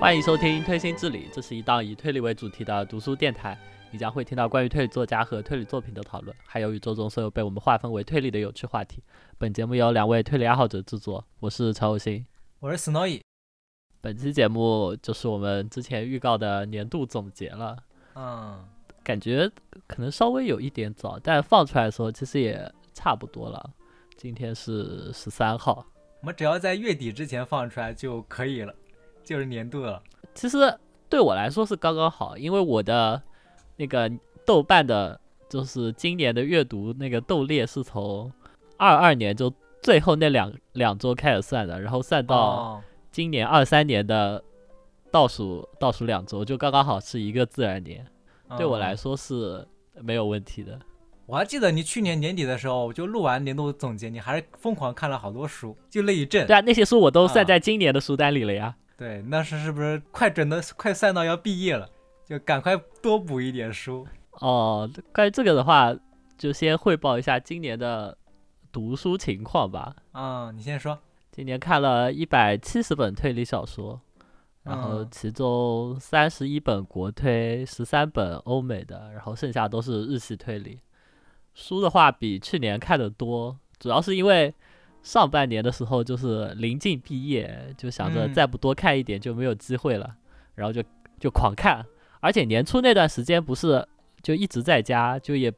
欢迎收听《推心置理》，这是一档以推理为主题的读书电台。你将会听到关于推理作家和推理作品的讨论，还有宇宙中所有被我们划分为推理的有趣话题。本节目由两位推理爱好者制作，我是陈有心，我是 Snowy。本期节目就是我们之前预告的年度总结了。嗯，感觉可能稍微有一点早，但放出来的时候其实也差不多了。今天是十三号，我们只要在月底之前放出来就可以了。就是年度了，其实对我来说是刚刚好，因为我的那个豆瓣的，就是今年的阅读那个豆列是从二二年就最后那两两周开始算的，然后算到今年二三年的倒数倒数两周，就刚刚好是一个自然年，对我来说是没有问题的。我还记得你去年年底的时候，就录完年度总结，你还是疯狂看了好多书，就那一阵。对啊，那些书我都算在今年的书单里了呀。对，那是是不是快准的快算到要毕业了，就赶快多补一点书哦。关于这个的话，就先汇报一下今年的读书情况吧。嗯，你先说。今年看了一百七十本推理小说，然后其中三十一本国推，十三本欧美的，然后剩下都是日系推理。书的话比去年看的多，主要是因为。上半年的时候就是临近毕业，就想着再不多看一点就没有机会了，然后就就狂看，而且年初那段时间不是就一直在家，就也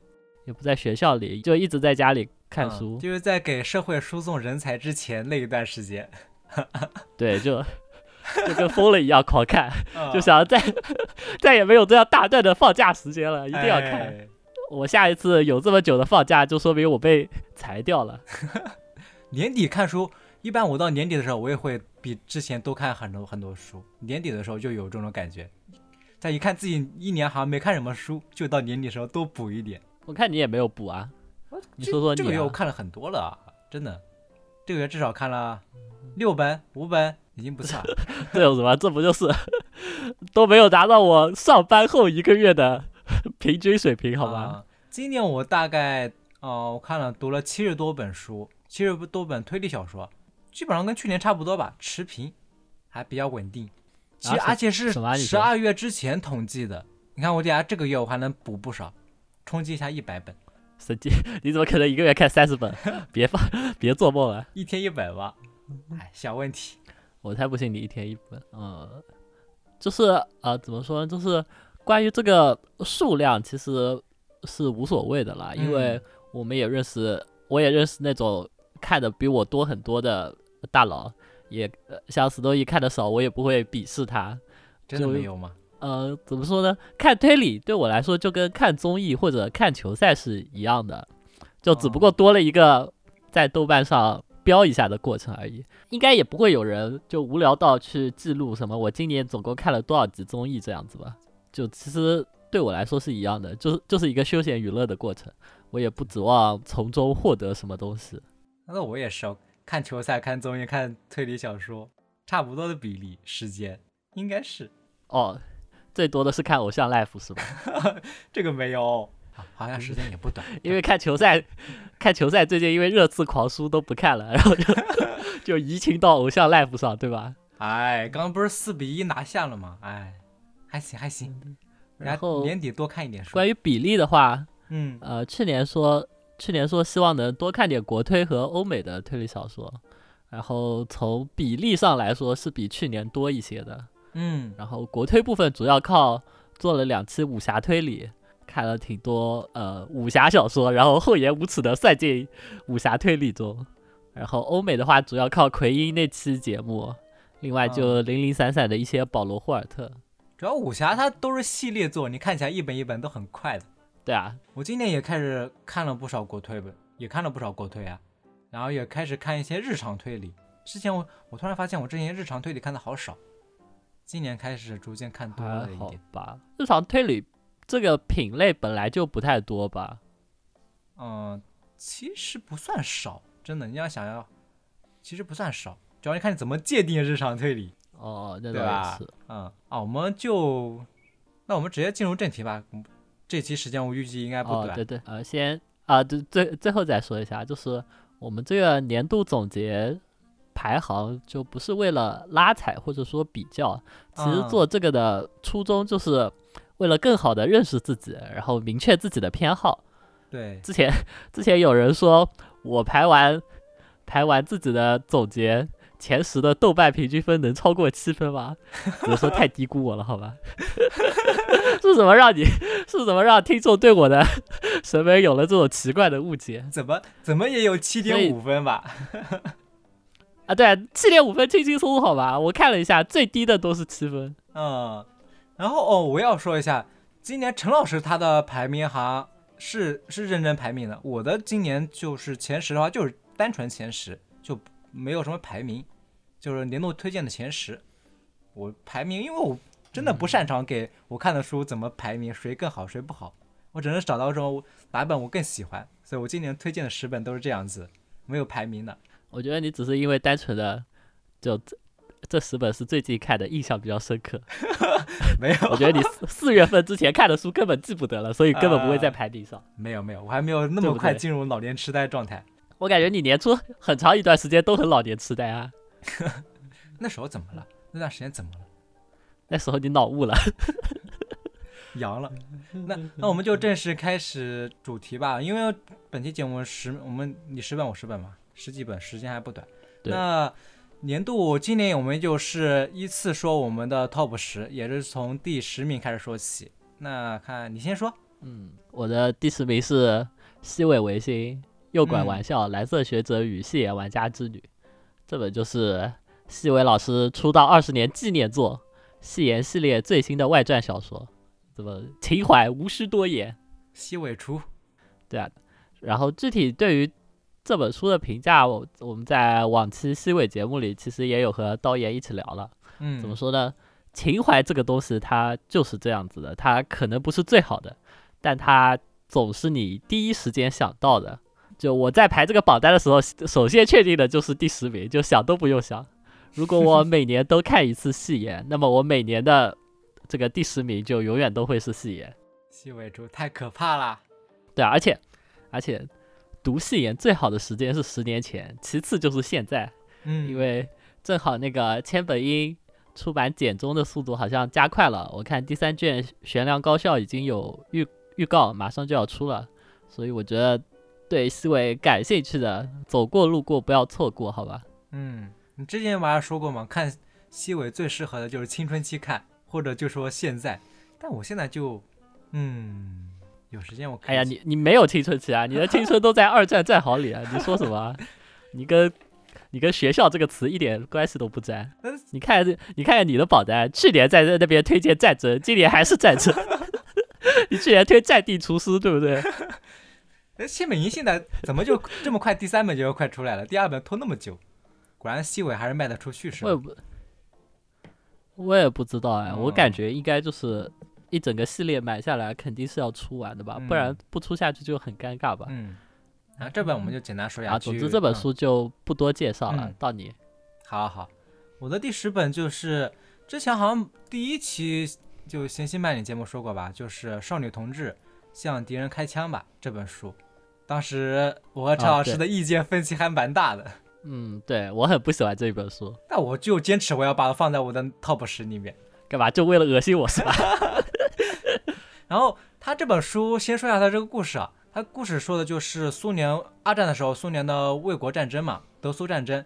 也不在学校里，就一直在家里看书，就是在给社会输送人才之前那一段时间，对，就就跟疯了一样狂看，就想再 再也没有这样大段的放假时间了，一定要看。我下一次有这么久的放假，就说明我被裁掉了。年底看书，一般我到年底的时候，我也会比之前多看很多很多书。年底的时候就有这种感觉，再一看自己一年好像没看什么书，就到年底的时候多补一点。我看你也没有补啊，你说说你。这个月我看了很多了，真的，这个月至少看了六本、五本，已经不错。这有什么？这不就是 都没有达到我上班后一个月的 平均水平，好吗？今年我大概哦，我看了读了七十多本书。七十多本推理小说，基本上跟去年差不多吧，持平，还比较稳定。其实而且是十二月之前统计的。你看我底下这个月我还能补不少，冲击一下一百本。神经！你怎么可能一个月看三十本？别放，别做梦了。一天一本吧。哎，小问题。我才不信你一天一本。呃，就是呃，怎么说呢？就是关于这个数量，其实是无所谓的啦，因为我们也认识，我也认识那种。看的比我多很多的大佬，也像史多伊看的少，我也不会鄙视他。真的没有吗？呃，怎么说呢？看推理对我来说就跟看综艺或者看球赛是一样的，就只不过多了一个在豆瓣上标一下的过程而已。应该也不会有人就无聊到去记录什么我今年总共看了多少集综艺这样子吧？就其实对我来说是一样的，就是就是一个休闲娱乐的过程，我也不指望从中获得什么东西。那我也是哦，看球赛、看综艺、看推理小说，差不多的比例时间应该是哦，最多的是看偶像 life 是吧？这个没有，好像时间也不短。因为看球赛，看球赛最近因为热刺狂输都不看了，然后就就移情到偶像 life 上，对吧？哎，刚刚不是四比一拿下了吗？哎，还行还行。然后年底多看一点书。关于比例的话，嗯呃，去年说。去年说希望能多看点国推和欧美的推理小说，然后从比例上来说是比去年多一些的。嗯，然后国推部分主要靠做了两期武侠推理，看了挺多呃武侠小说，然后厚颜无耻的算进武侠推理中。然后欧美的话主要靠奎因那期节目，另外就零零散散的一些保罗霍尔特。主要武侠它都是系列作，你看起来一本一本都很快的。对啊，我今年也开始看了不少国推本，也看了不少国推啊，然后也开始看一些日常推理。之前我我突然发现我之前日常推理看的好少，今年开始逐渐看多了一点。吧，日常推理这个品类本来就不太多吧？嗯，其实不算少，真的，你要想要，其实不算少，主要你看你怎么界定日常推理。哦，那对吧？嗯，啊，我们就那我们直接进入正题吧。这期时间我预计应该不短。对对，呃，先啊，最最最后再说一下，就是我们这个年度总结排行就不是为了拉踩或者说比较，其实做这个的初衷就是为了更好的认识自己，然后明确自己的偏好。对，之前之前有人说我排完排完自己的总结。前十的豆瓣平均分能超过七分吗？只能说太低估我了，好吧？是什么让你是什么让听众对我的 审美有了这种奇怪的误解？怎么怎么也有七点五分吧？啊，对，七点五分轻轻松松，好吧？我看了一下，最低的都是七分。嗯，然后哦，我要说一下，今年陈老师他的排名哈是是认真排名的，我的今年就是前十的话就是单纯前十就。没有什么排名，就是年度推荐的前十。我排名，因为我真的不擅长给我看的书怎么排名，谁更好谁不好。我只能找到说哪本我更喜欢，所以我今年推荐的十本都是这样子，没有排名的。我觉得你只是因为单纯的就这这十本是最近看的，印象比较深刻。没有，我觉得你四四月份之前看的书根本记不得了，所以根本不会在排名上。没有没有，我还没有那么快进入老年痴呆状态。我感觉你年初很长一段时间都很老年痴呆啊，那时候怎么了？那段时间怎么了？那时候你脑雾了，阳了。那那我们就正式开始主题吧，因为本期节目十，我们你十本我十本嘛，十几本，时间还不短。那年度今年我们就是依次说我们的 top 十，也是从第十名开始说起。那看你先说。嗯，我的第十名是西尾维新。诱拐玩笑，蓝色学者与戏言玩家之旅，这本就是西尾老师出道二十年纪念作，戏言系列最新的外传小说。怎么情怀无需多言，西尾出，对啊。然后具体对于这本书的评价，我我们在往期西尾节目里其实也有和刀爷一起聊了。嗯，怎么说呢？情怀这个东西它就是这样子的，它可能不是最好的，但它总是你第一时间想到的。就我在排这个榜单的时候，首先确定的就是第十名，就想都不用想。如果我 每年都看一次戏言，那么我每年的这个第十名就永远都会是戏言。戏尾猪太可怕了。对啊，而且而且读戏言最好的时间是十年前，其次就是现在。嗯，因为正好那个千本樱出版简中的速度好像加快了，我看第三卷悬梁高校已经有预预告，马上就要出了，所以我觉得。对西尾感兴趣的，走过路过不要错过，好吧？嗯，你之前不是说过吗？看西尾最适合的就是青春期看，或者就说现在。但我现在就，嗯，有时间我看。哎呀，你你没有青春期啊？你的青春都在二战战壕里啊！你说什么？你跟你跟学校这个词一点关系都不沾。你看你看看你的榜单，去年在在那边推荐战争，今年还是战争。你去年推战地厨师，对不对？那谢美英现在怎么就 这么快？第三本就要快出来了，第二本拖那么久，果然西尾还是卖得出去是吧？我也不，我也不知道哎，我感觉应该就是一整个系列买下来肯定是要出完的吧，不然不出下去就很尴尬吧。嗯，然后这本我们就简单说一下。啊，总之这本书就不多介绍了，到你。好好，我的第十本就是之前好像第一期就闲心慢点节目说过吧，就是《少女同志向敌人开枪》吧这本书。当时我和陈老师的意见分歧还蛮大的。嗯，对我很不喜欢这一本书，但我就坚持我要把它放在我的 top 十里面。干嘛？就为了恶心我是吧？然后他这本书，先说一下他这个故事啊。他故事说的就是苏联二战的时候，苏联的卫国战争嘛，德苏战争。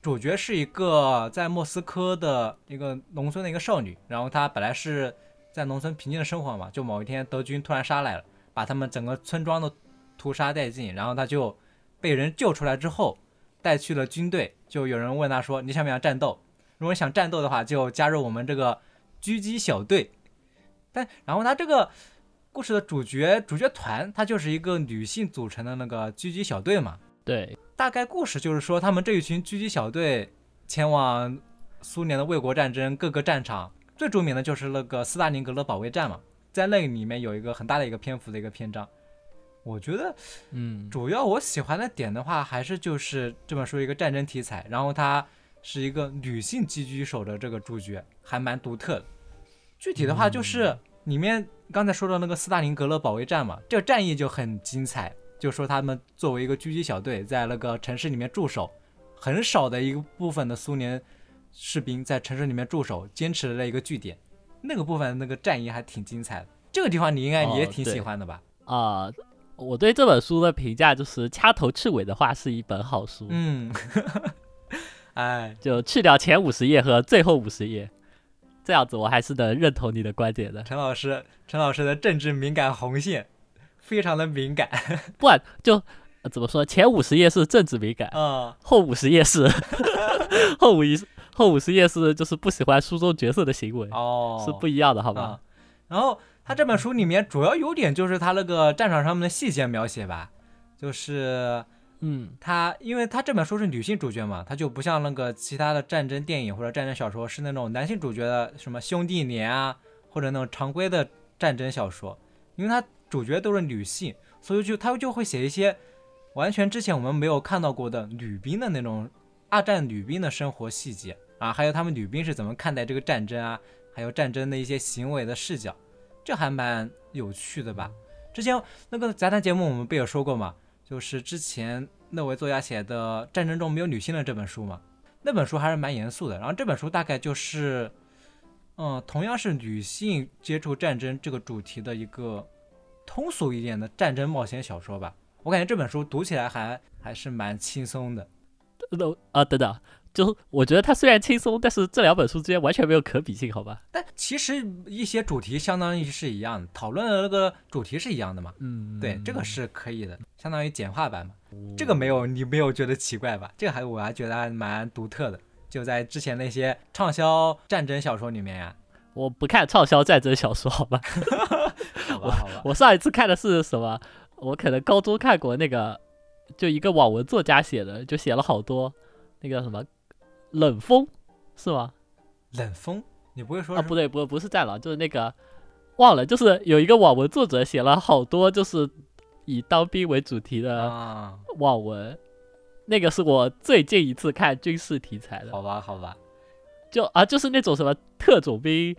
主角是一个在莫斯科的一个农村的一个少女，然后她本来是在农村平静的生活嘛，就某一天德军突然杀来了，把他们整个村庄都。屠杀殆尽，然后她就被人救出来之后，带去了军队。就有人问她说：“你想不想战斗？如果想战斗的话，就加入我们这个狙击小队。”但然后他这个故事的主角主角团，他就是一个女性组成的那个狙击小队嘛。对，大概故事就是说，他们这一群狙击小队前往苏联的卫国战争各个战场，最著名的就是那个斯大林格勒保卫战嘛，在那里面有一个很大的一个篇幅的一个篇章。我觉得，嗯，主要我喜欢的点的话，还是就是这本书一个战争题材，然后它是一个女性狙击手的这个主角，还蛮独特的。具体的话就是，里面刚才说的那个斯大林格勒保卫战嘛，这个战役就很精彩。就说他们作为一个狙击小队，在那个城市里面驻守，很少的一个部分的苏联士兵在城市里面驻守，坚持了一个据点。那个部分那个战役还挺精彩的。这个地方你应该也挺喜欢的吧？啊，我对这本书的评价就是掐头去尾的话是一本好书。嗯，哎，就去掉前五十页和最后五十页，这样子我还是能认同你的观点的。陈老师，陈老师的政治敏感红线。非常的敏感，不就怎么说？前五十页是政治敏感，嗯，后五十页是 后五一后五十页是就是不喜欢书中角色的行为，哦，是不一样的，好吧？然后他这本书里面主要优点就是他那个战场上面的细节描写吧，就是嗯，他因为他这本书是女性主角嘛，他就不像那个其他的战争电影或者战争小说是那种男性主角的什么兄弟连啊，或者那种常规的战争小说，因为他。主角都是女性，所以就他就会写一些完全之前我们没有看到过的女兵的那种二战女兵的生活细节啊，还有他们女兵是怎么看待这个战争啊，还有战争的一些行为的视角，这还蛮有趣的吧？之前那个杂谈节目我们不也说过嘛，就是之前那位作家写的《战争中没有女性》的这本书嘛，那本书还是蛮严肃的。然后这本书大概就是，嗯，同样是女性接触战争这个主题的一个。通俗一点的战争冒险小说吧，我感觉这本书读起来还还是蛮轻松的。那啊，等等，就我觉得它虽然轻松，但是这两本书之间完全没有可比性，好吧？但其实一些主题相当于是一样的，讨论的那个主题是一样的嘛。嗯，对，这个是可以的，相当于简化版嘛。这个没有你没有觉得奇怪吧？这个还我还觉得还蛮独特的，就在之前那些畅销战争小说里面呀。我不看畅销战争小说，好吧？我我上一次看的是什么？我可能高中看过那个，就一个网文作家写的，就写了好多那个什么冷风，是吗？冷风？你不会说啊？不对，不不是战狼，就是那个忘了，就是有一个网文作者写了好多，就是以当兵为主题的网文。那个是我最近一次看军事题材的。好吧，好吧。就啊，就是那种什么特种兵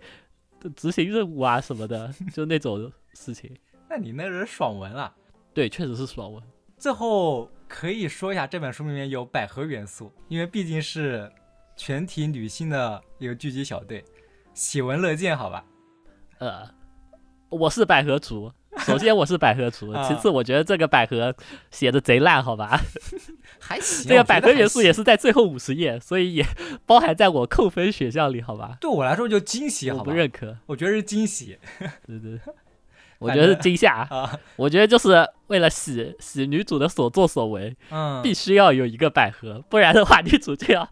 执行任务啊什么的，就那种事情。那你那是爽文啊？对，确实是爽文。最后可以说一下，这本书里面有百合元素，因为毕竟是全体女性的一个聚集小队，喜闻乐见，好吧？呃，我是百合族。首先我是百合族，其次我觉得这个百合写的贼烂，好吧？还行。这个百合元素也是在最后五十页，所以也包含在我扣分选项里，好吧？对我来说就惊喜，我不认可。我觉得是惊喜。对对，我觉得是惊吓。我觉得就是为了洗洗女主的所作所为，嗯，必须要有一个百合，不然的话女主就要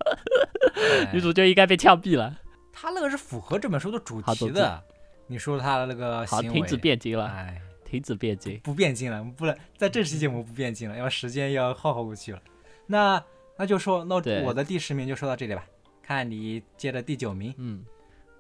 女主就应该被枪毙了。他那个是符合这本书的主题的。你说他的那个好，停止变精了，哎，停止变精，不变精了，不能在这期节目不变精了，要时间要耗过去了。那那就说，那我的第十名就说到这里吧，看你接着第九名。嗯，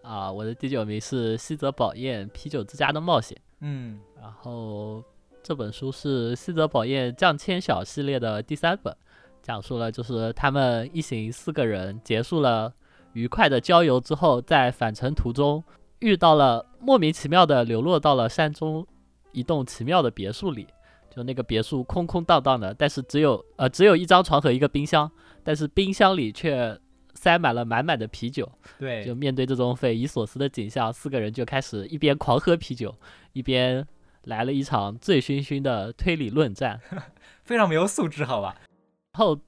啊，我的第九名是西泽宝彦《啤酒之家的冒险》。嗯，然后这本书是西泽宝彦降千小系列的第三本，讲述了就是他们一行四个人结束了愉快的郊游之后，在返程途中。遇到了莫名其妙的流落到了山中一栋奇妙的别墅里，就那个别墅空空荡荡的，但是只有呃只有一张床和一个冰箱，但是冰箱里却塞满了满满的啤酒。对，就面对这种匪夷所思的景象，四个人就开始一边狂喝啤酒，一边来了一场醉醺醺的推理论战，非常没有素质，好吧？然后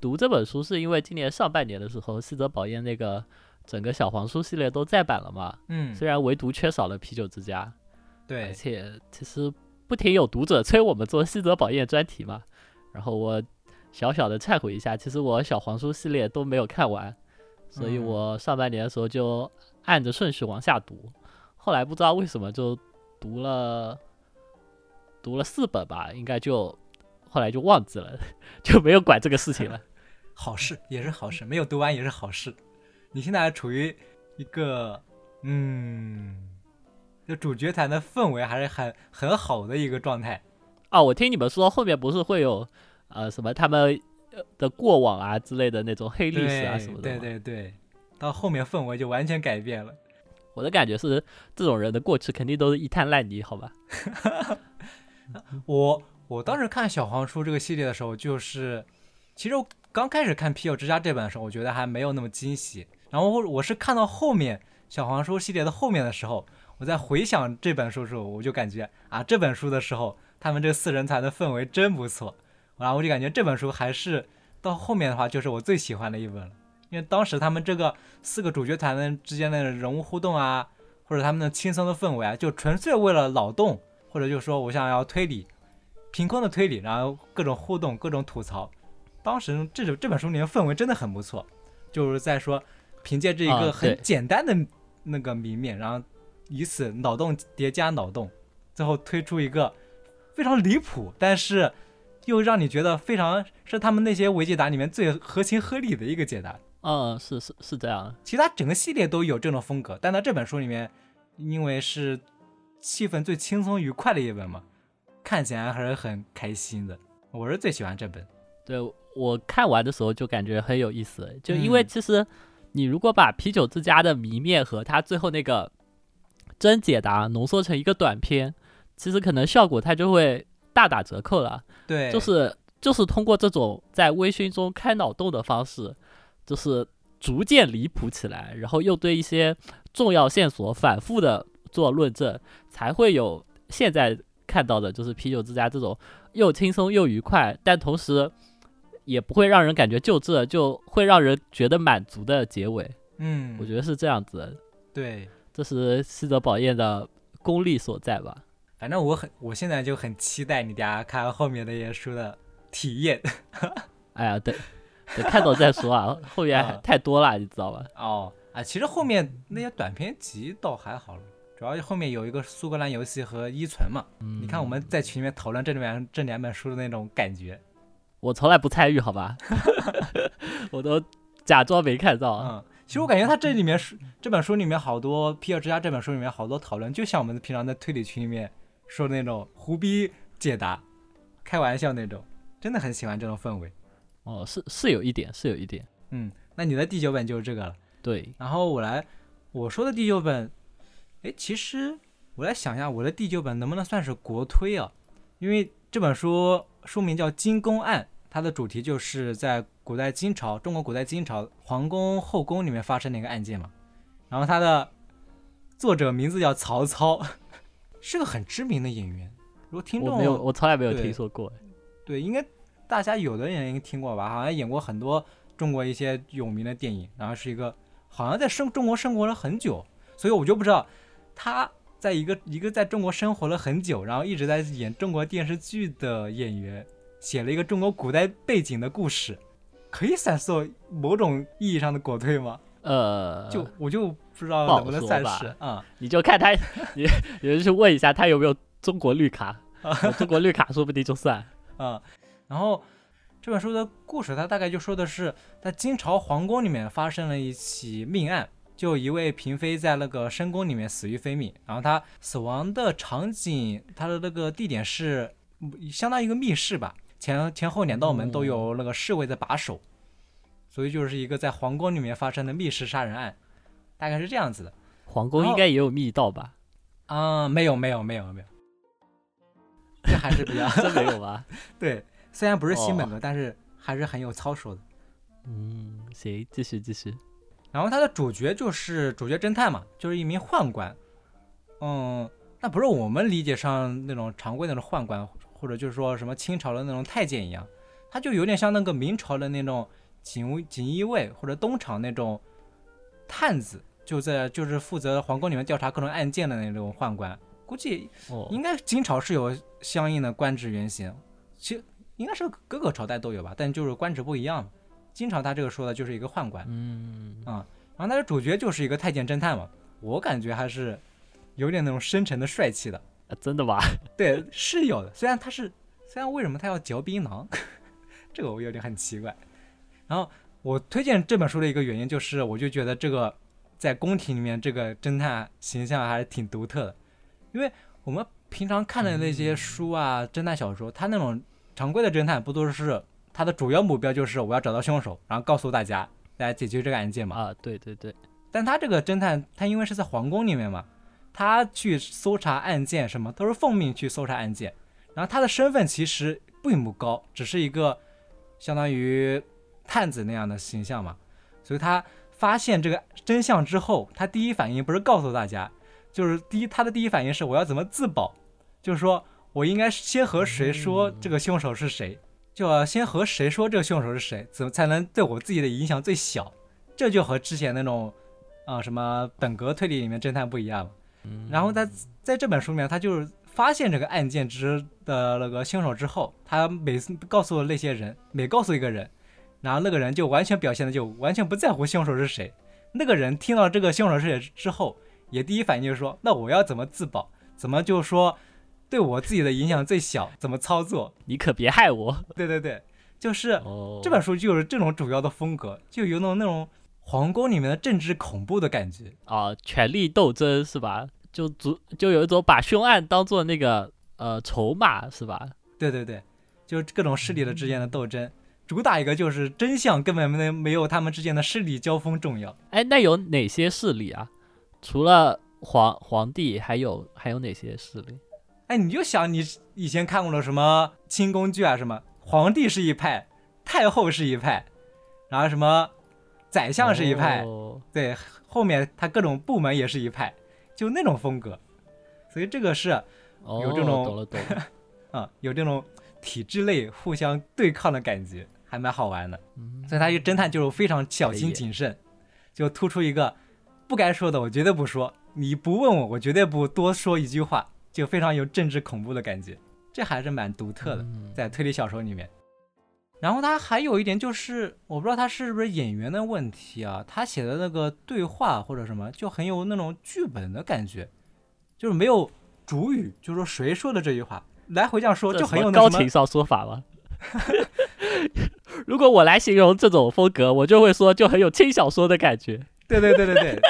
读这本书是因为今年上半年的时候，西泽保彦那个。整个小黄书系列都再版了嘛？嗯，虽然唯独缺少了啤酒之家，对，而且其实不停有读者催我们做西泽宝彦专题嘛。然后我小小的忏悔一下，其实我小黄书系列都没有看完，所以我上半年的时候就按着顺序往下读，后来不知道为什么就读了读了四本吧，应该就后来就忘记了，就没有管这个事情了。好事也是好事，没有读完也是好事。你现在还处于一个，嗯，就主角团的氛围还是很很好的一个状态啊！我听你们说后面不是会有，呃，什么他们的过往啊之类的那种黑历史啊什么的对对对，到后面氛围就完全改变了。我的感觉是，这种人的过去肯定都是一滩烂泥，好吧？我我当时看小黄书这个系列的时候，就是其实我刚开始看《啤酒之家》这本的时候，我觉得还没有那么惊喜。然后我是看到后面小黄书系列的后面的时候，我在回想这本书的时候，我就感觉啊，这本书的时候他们这四人团的氛围真不错。然后我就感觉这本书还是到后面的话，就是我最喜欢的一本了。因为当时他们这个四个主角团的之间的人物互动啊，或者他们的轻松的氛围啊，就纯粹为了脑洞，或者就是说我想要推理，凭空的推理，然后各种互动，各种吐槽。当时这种这本书里面氛围真的很不错，就是在说凭借这一个很简单的那个谜面，然后以此脑洞叠加脑洞，最后推出一个非常离谱，但是又让你觉得非常是他们那些维基答里面最合情合理的一个解答。嗯，是是是这样。其他整个系列都有这种风格，但在这本书里面，因为是气氛最轻松愉快的一本嘛，看起来还是很开心的。我是最喜欢这本。对我看完的时候就感觉很有意思，就因为其实你如果把啤酒之家的谜面和它最后那个真解答浓缩成一个短片，其实可能效果它就会大打折扣了。对，就是就是通过这种在微醺中开脑洞的方式。就是逐渐离谱起来，然后又对一些重要线索反复的做论证，才会有现在看到的，就是啤酒之家这种又轻松又愉快，但同时也不会让人感觉就这，就会让人觉得满足的结尾。嗯，我觉得是这样子。对，这是西泽宝彦的功力所在吧？反正我很，我现在就很期待你家看后面那些书的体验。哎呀，等等看到再说啊，后面太多了，你知道吧？哦，啊，其实后面那些短篇集倒还好了，主要后面有一个苏格兰游戏和依存嘛。你看我们在群里面讨论这里面这两本书的那种感觉，我从来不参与，好吧？我都假装没看到。嗯，其实我感觉他这里面书这本书里面好多《皮尔之家》这本书里面好多讨论，就像我们平常在推理群里面说的那种胡逼解答、开玩笑那种，真的很喜欢这种氛围。哦，是是有一点，是有一点，嗯，那你的第九本就是这个了，对。然后我来，我说的第九本，哎，其实我来想一下，我的第九本能不能算是国推啊？因为这本书书名叫《金宫案》，它的主题就是在古代金朝，中国古代金朝皇宫后宫里面发生的一个案件嘛。然后它的作者名字叫曹操，是个很知名的演员。如果听众没有，我从来没有听说过，对，应该。大家有的人应该听过吧？好像演过很多中国一些有名的电影，然后是一个好像在生中国生活了很久，所以我就不知道他在一个一个在中国生活了很久，然后一直在演中国电视剧的演员，写了一个中国古代背景的故事，可以算作某种意义上的国粹吗？呃，就我就不知道能不能算是啊？你就看他，你你就去问一下他有没有中国绿卡，中国绿卡说不定就算啊。然后这本书的故事，它大概就说的是在金朝皇宫里面发生了一起命案，就一位嫔妃在那个深宫里面死于非命。然后她死亡的场景，她的那个地点是相当于一个密室吧，前前后两道门都有那个侍卫在把守，所以就是一个在皇宫里面发生的密室杀人案，大概是这样子的。皇宫应该也有密道吧？啊，没有没有没有没有，这还是比较 真没有吧？对。虽然不是新本格，但是还是很有操守的。嗯，行，继续继续。然后他的主角就是主角侦探嘛，就是一名宦官。嗯，那不是我们理解上那种常规那种宦官，或者就是说什么清朝的那种太监一样，他就有点像那个明朝的那种锦锦衣卫或者东厂那种探子，就在就是负责皇宫里面调查各种案件的那种宦官。估计应该金朝是有相应的官职原型。其实。应该是各个朝代都有吧，但就是官职不一样。金朝他这个说的就是一个宦官，嗯啊，然后他的主角就是一个太监侦探嘛，我感觉还是有点那种深沉的帅气的。真的吗？对，是有的。虽然他是，虽然为什么他要嚼槟榔，这个我有点很奇怪。然后我推荐这本书的一个原因就是，我就觉得这个在宫廷里面这个侦探形象还是挺独特的，因为我们平常看的那些书啊，侦探小说，他那种。常规的侦探不都是他的主要目标就是我要找到凶手，然后告诉大家来解决这个案件嘛？啊，对对对，但他这个侦探，他因为是在皇宫里面嘛，他去搜查案件什么都是奉命去搜查案件，然后他的身份其实并不高，只是一个相当于探子那样的形象嘛，所以他发现这个真相之后，他第一反应不是告诉大家，就是第一他的第一反应是我要怎么自保，就是说我应该先和谁说这个凶手是谁。就要先和谁说这个凶手是谁，怎么才能对我自己的影响最小？这就和之前那种，啊什么本格推理里面侦探不一样。然后在在这本书里面，他就是发现这个案件之的那个凶手之后，他每次告诉那些人，每告诉一个人，然后那个人就完全表现的就完全不在乎凶手是谁。那个人听到这个凶手是谁之后，也第一反应就是说，那我要怎么自保？怎么就说？对我自己的影响最小，怎么操作？你可别害我！对对对，就是这本书就是这种主要的风格，就有那种那种皇宫里面的政治恐怖的感觉啊，权力斗争是吧？就足就有一种把凶案当做那个呃筹码是吧？对对对，就各种势力的之间的斗争，主打一个就是真相根本没没有他们之间的势力交锋重要。哎，那有哪些势力啊？除了皇皇帝，还有还有哪些势力？哎，你就想你以前看过的什么清宫剧啊，什么皇帝是一派，太后是一派，然后什么宰相是一派，对，后面他各种部门也是一派，就那种风格。所以这个是有这种懂了懂了啊，有这种体制内互相对抗的感觉，还蛮好玩的。所以他一个侦探就是非常小心谨慎，就突出一个不该说的我绝对不说，你不问我，我绝对不多说一句话。就非常有政治恐怖的感觉，这还是蛮独特的，在推理小说里面。然后他还有一点就是，我不知道他是不是演员的问题啊，他写的那个对话或者什么，就很有那种剧本的感觉，就是没有主语，就是说谁说的这句话，来回这样说，就很有高情商说法吗？如果我来形容这种风格，我就会说，就很有轻小说的感觉。对对对对对，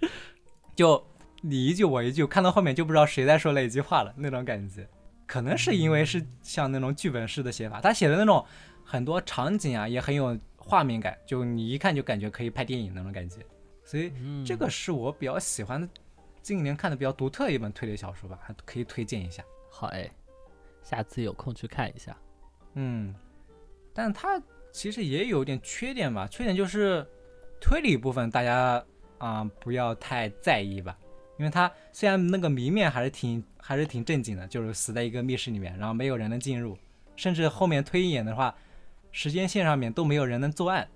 就。你一句我一句，看到后面就不知道谁在说哪句话了，那种感觉，可能是因为是像那种剧本式的写法，他写的那种很多场景啊，也很有画面感，就你一看就感觉可以拍电影那种感觉，所以这个是我比较喜欢的，近年看的比较独特的一本推理小说吧，还可以推荐一下。好哎，下次有空去看一下。嗯，但它其实也有点缺点吧，缺点就是推理部分大家啊不要太在意吧。因为他虽然那个谜面还是挺还是挺正经的，就是死在一个密室里面，然后没有人能进入，甚至后面推演的话，时间线上面都没有人能作案，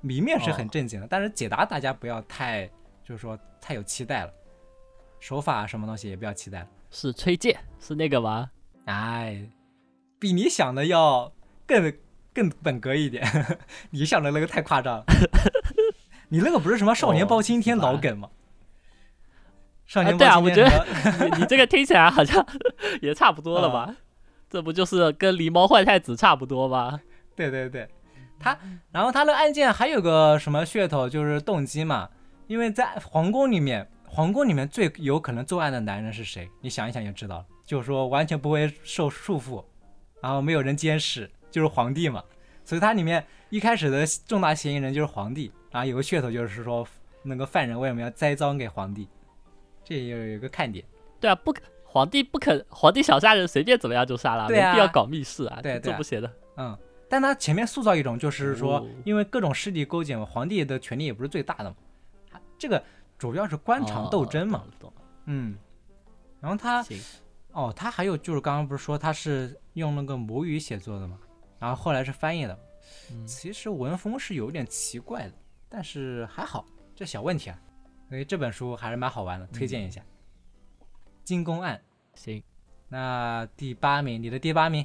谜面是很正经的，但是解答大家不要太就是说太有期待了，手法什么东西也不要期待了。是崔健，是那个吗？哎，比你想的要更更本格一点，你想的那个太夸张了，你那个不是什么少年包青天老梗吗？对啊，我觉得你你这个听起来好像也差不多了吧？这不就是跟狸猫换太子差不多吗？对对对，他然后他的案件还有个什么噱头，就是动机嘛。因为在皇宫里面，皇宫里面最有可能作案的男人是谁？你想一想就知道了。就是说完全不会受束缚，然后没有人监视，就是皇帝嘛。所以它里面一开始的重大嫌疑人就是皇帝。然后有个噱头就是说，那个犯人为什么要栽赃给皇帝？这也有一个看点，对啊，不可皇帝不肯皇帝想杀人随便怎么样就杀了，没必要搞密室啊，对这不写的，嗯，但他前面塑造一种就是说，因为各种势力勾结嘛，皇帝的权力也不是最大的嘛，他这个主要是官场斗争嘛，嗯，然后他，哦，他还有就是刚刚不是说他是用那个母语写作的嘛，然后后来是翻译的，其实文风是有点奇怪的，但是还好，这小问题啊。所以这本书还是蛮好玩的，推荐一下《金宫案》。行，那第八名，你的第八名？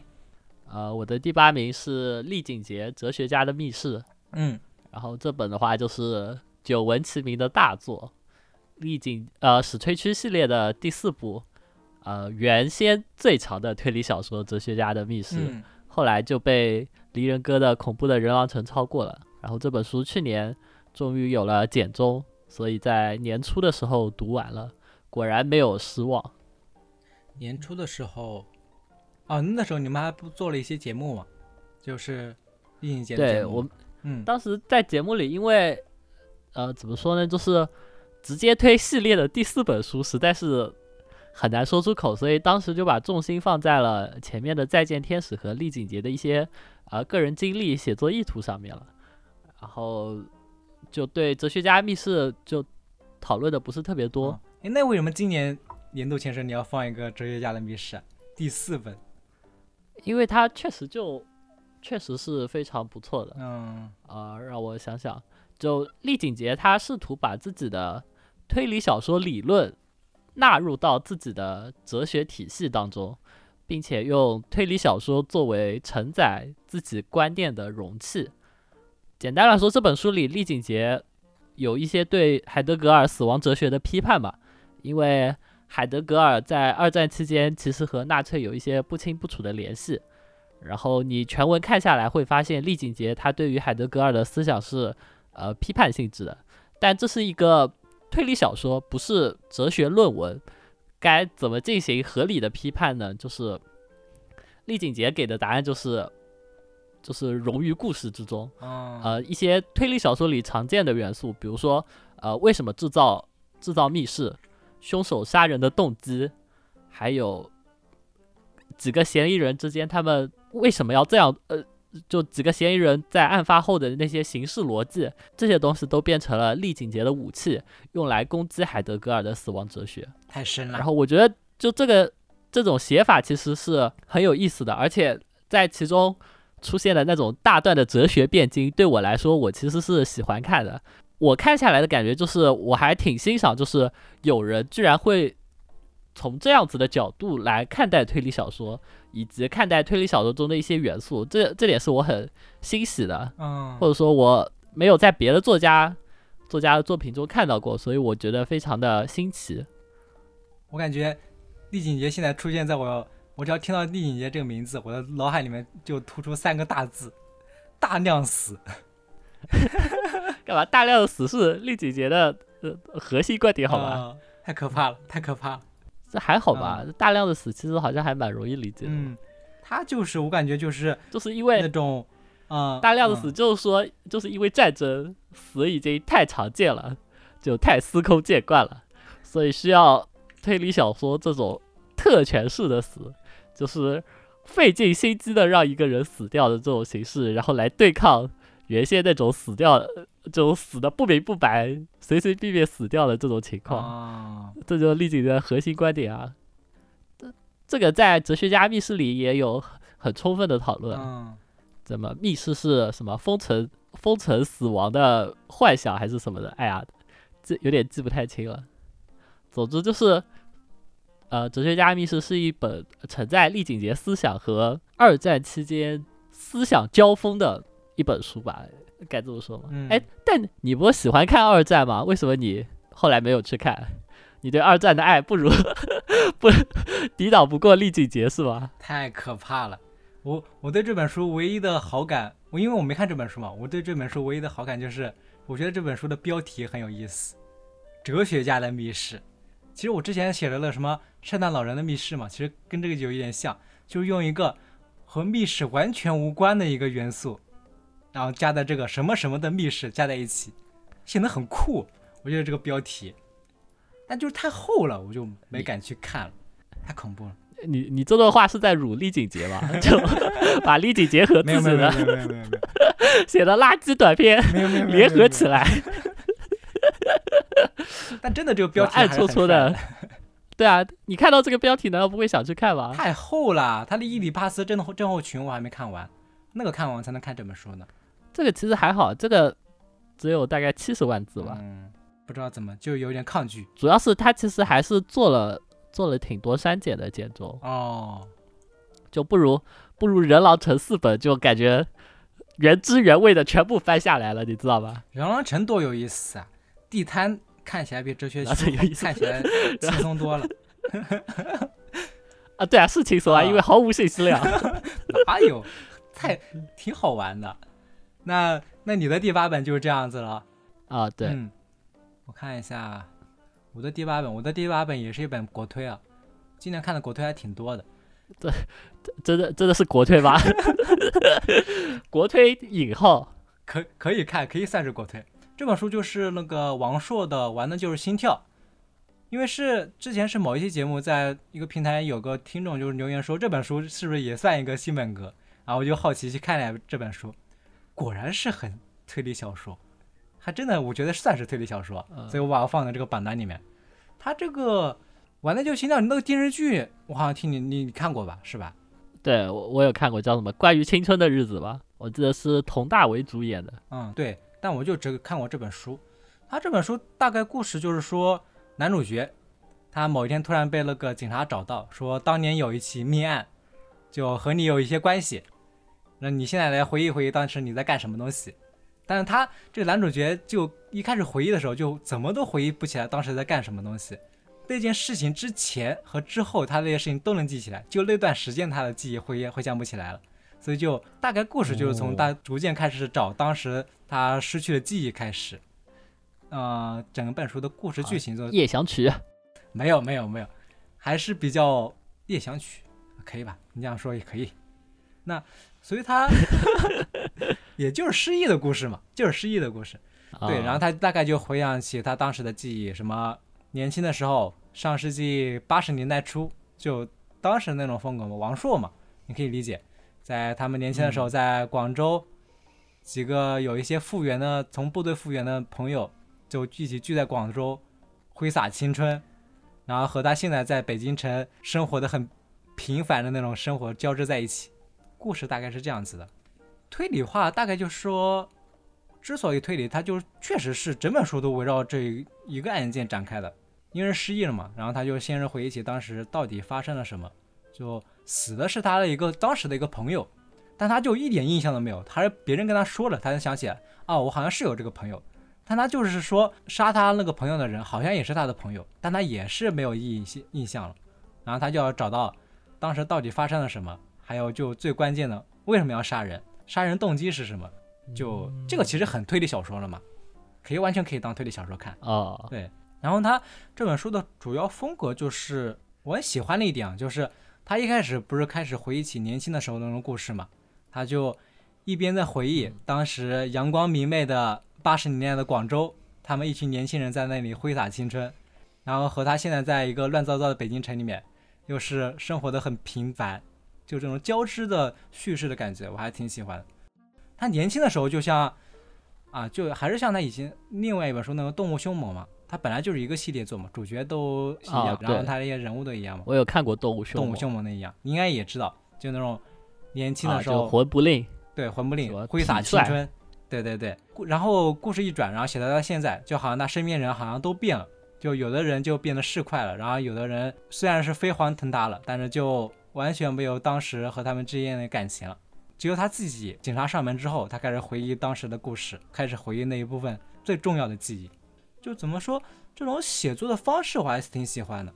呃，我的第八名是厉景杰《哲学家的密室》。嗯，然后这本的话就是久闻其名的大作，厉景呃史吹区系列的第四部，呃原先最长的推理小说《哲学家的密室》，后来就被离人哥的《恐怖的人狼城》超过了。然后这本书去年终于有了简中。所以在年初的时候读完了，果然没有失望。年初的时候，哦，那时候你们还不做了一些节目嘛？就是应节对我，嗯，当时在节目里，因为呃，怎么说呢？就是直接推系列的第四本书，实在是很难说出口，所以当时就把重心放在了前面的《再见天使》和丽景杰的一些呃个人经历、写作意图上面了。然后就对哲学家密室就讨论的不是特别多。哎，那为什么今年年度前十你要放一个哲学家的密室第四本？因为它确实就确实是非常不错的。嗯啊，让我想想，就丽景杰他试图把自己的推理小说理论纳入到自己的哲学体系当中，并且用推理小说作为承载自己观念的容器。简单来说，这本书里，丽景节有一些对海德格尔死亡哲学的批判吧。因为海德格尔在二战期间其实和纳粹有一些不清不楚的联系。然后你全文看下来会发现，丽景节他对于海德格尔的思想是呃批判性质的。但这是一个推理小说，不是哲学论文，该怎么进行合理的批判呢？就是丽景杰给的答案就是。就是融于故事之中，呃，一些推理小说里常见的元素，比如说，呃，为什么制造制造密室，凶手杀人的动机，还有几个嫌疑人之间他们为什么要这样，呃，就几个嫌疑人在案发后的那些行事逻辑，这些东西都变成了厉景杰的武器，用来攻击海德格尔的死亡哲学。太深了。然后我觉得，就这个这种写法其实是很有意思的，而且在其中。出现的那种大段的哲学辩经，对我来说，我其实是喜欢看的。我看下来的感觉就是，我还挺欣赏，就是有人居然会从这样子的角度来看待推理小说，以及看待推理小说中的一些元素。这这点是我很欣喜的，嗯，或者说我没有在别的作家作家的作品中看到过，所以我觉得非常的新奇。我感觉厉景杰现在出现在我。我只要听到厉景杰这个名字，我的脑海里面就突出三个大字：大量死。干嘛？大量的死是厉景杰的呃核心观点，好吧？太可怕了，太可怕了。这还好吧？大量的死其实好像还蛮容易理解的。嗯，他就是我感觉就是就是因为那种啊大量的死，就是说就是因为战争死已经太常见了，就太司空见惯了，所以需要推理小说这种特权式的死。就是费尽心机的让一个人死掉的这种形式，然后来对抗原先那种死掉、这种死的不明不白、随随便便死掉的这种情况，这就是丽景的核心观点啊。这这个在哲学家密室里也有很充分的讨论。怎么密室是什么封存、封存死亡的幻想还是什么的？哎呀，这有点记不太清了。总之就是。呃，哲学家密室是一本承载丽景节思想和二战期间思想交锋的一本书吧，该这么说吗？哎，但你不是喜欢看二战吗？为什么你后来没有去看？你对二战的爱不如 不抵挡不过丽景节是吧？太可怕了！我我对这本书唯一的好感，我因为我没看这本书嘛，我对这本书唯一的好感就是，我觉得这本书的标题很有意思，《哲学家的密室》。其实我之前写了那什么圣诞老人的密室嘛，其实跟这个有一点像，就是用一个和密室完全无关的一个元素，然后加在这个什么什么的密室加在一起，显得很酷。我觉得这个标题，但就是太厚了，我就没敢去看了，太恐怖了。你你这段话是在辱丽景节吧？就把丽景杰和自己的写的垃圾短片联合起来。但真的这个标题暗戳戳的，对啊，你看到这个标题难道不会想去看吗？太厚了，他的伊里帕斯症候症候群我还没看完，那个看完才能看这本书呢。这个其实还好，这个只有大概七十万字吧。嗯，不知道怎么就有点抗拒。主要是他其实还是做了做了挺多删减的简中哦，就不如不如人狼城四本就感觉原汁原味的全部翻下来了，你知道吧？人狼城多有意思啊，地摊。看起来比哲学书看起来 轻松多了。啊，对啊，是轻松啊，因为毫无信息量。哪有？太挺好玩的。那那你的第八本就是这样子了啊？对。嗯，我看一下我的第八本，我的第八本也是一本国推啊。今年看的国推还挺多的。对，真的真的是国推吧？国推引号可可以看，可以算是国推。这本书就是那个王朔的，玩的就是心跳。因为是之前是某一期节目，在一个平台有个听众就是留言说这本书是不是也算一个新本格，然后我就好奇去看了这本书，果然是很推理小说，还真的我觉得算是推理小说，所以我把它放在这个榜单里面。他这个玩的就行了，那个电视剧我好像听你你看过吧，是吧？对，我我有看过，叫什么《关于青春的日子》吧？我记得是佟大为主演的。嗯，对，但我就只看过这本书。他这本书大概故事就是说。男主角，他某一天突然被那个警察找到，说当年有一起命案，就和你有一些关系。那你现在来回忆回忆当时你在干什么东西？但是他这个男主角就一开始回忆的时候，就怎么都回忆不起来当时在干什么东西。那件事情之前和之后，他那些事情都能记起来，就那段时间他的记忆回回想不起来了。所以就大概故事就是从他逐渐开始找当时他失去的记忆开始。呃，整本书的故事剧情就夜想曲，没有没有没有，还是比较夜想曲，可以吧？你这样说也可以。那所以他 也就是失忆的故事嘛，就是失忆的故事。对，然后他大概就回想起他当时的记忆，什么年轻的时候，上世纪八十年代初，就当时那种风格嘛，王朔嘛，你可以理解，在他们年轻的时候，在广州，几个有一些复员的，从部队复员的朋友。就一起聚在广州，挥洒青春，然后和他现在在北京城生活的很平凡的那种生活交织在一起。故事大概是这样子的，推理化大概就说，之所以推理，它就确实是整本书都围绕这一个案件展开的。因为失忆了嘛，然后他就先是回忆起当时到底发生了什么，就死的是他的一个当时的一个朋友，但他就一点印象都没有，他是别人跟他说了，他才想起来，哦，我好像是有这个朋友。但他就是说，杀他那个朋友的人好像也是他的朋友，但他也是没有印印印象了。然后他就要找到当时到底发生了什么，还有就最关键的为什么要杀人，杀人动机是什么？就这个其实很推理小说了嘛，可以完全可以当推理小说看啊。对，然后他这本书的主要风格就是我很喜欢的一点，就是他一开始不是开始回忆起年轻的时候那种故事嘛，他就一边在回忆当时阳光明媚的。八十年代的广州，他们一群年轻人在那里挥洒青春，然后和他现在在一个乱糟糟的北京城里面，又是生活的很平凡，就这种交织的叙事的感觉，我还挺喜欢。他年轻的时候就像，啊，就还是像他以前另外一本书那个《动物凶猛》嘛，他本来就是一个系列作嘛，主角都一样，然后他那些人物都一样嘛。我有看过《动物凶猛》，动物凶猛的一样，应该也知道，就那种年轻的时候魂不吝，对，魂不吝，挥洒青春。对对对，然后故事一转，然后写到到现在，就好像他身边人好像都变了，就有的人就变得市侩了，然后有的人虽然是飞黄腾达了，但是就完全没有当时和他们之间的感情了。只有他自己，警察上门之后，他开始回忆当时的故事，开始回忆那一部分最重要的记忆。就怎么说，这种写作的方式我还是挺喜欢的。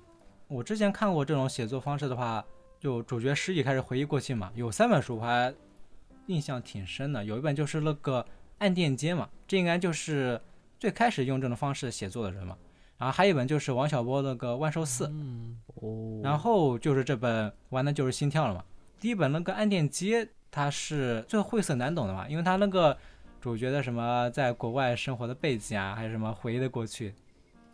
我之前看过这种写作方式的话，就主角失忆开始回忆过去嘛，有三本书我还印象挺深的，有一本就是那个。暗电街嘛，这应该就是最开始用这种方式写作的人嘛。然后还有一本就是王小波那个《万寿寺》，哦，然后就是这本玩的就是心跳了嘛。第一本那个暗电街，它是最晦涩难懂的嘛，因为它那个主角的什么在国外生活的背景啊，还有什么回忆的过去，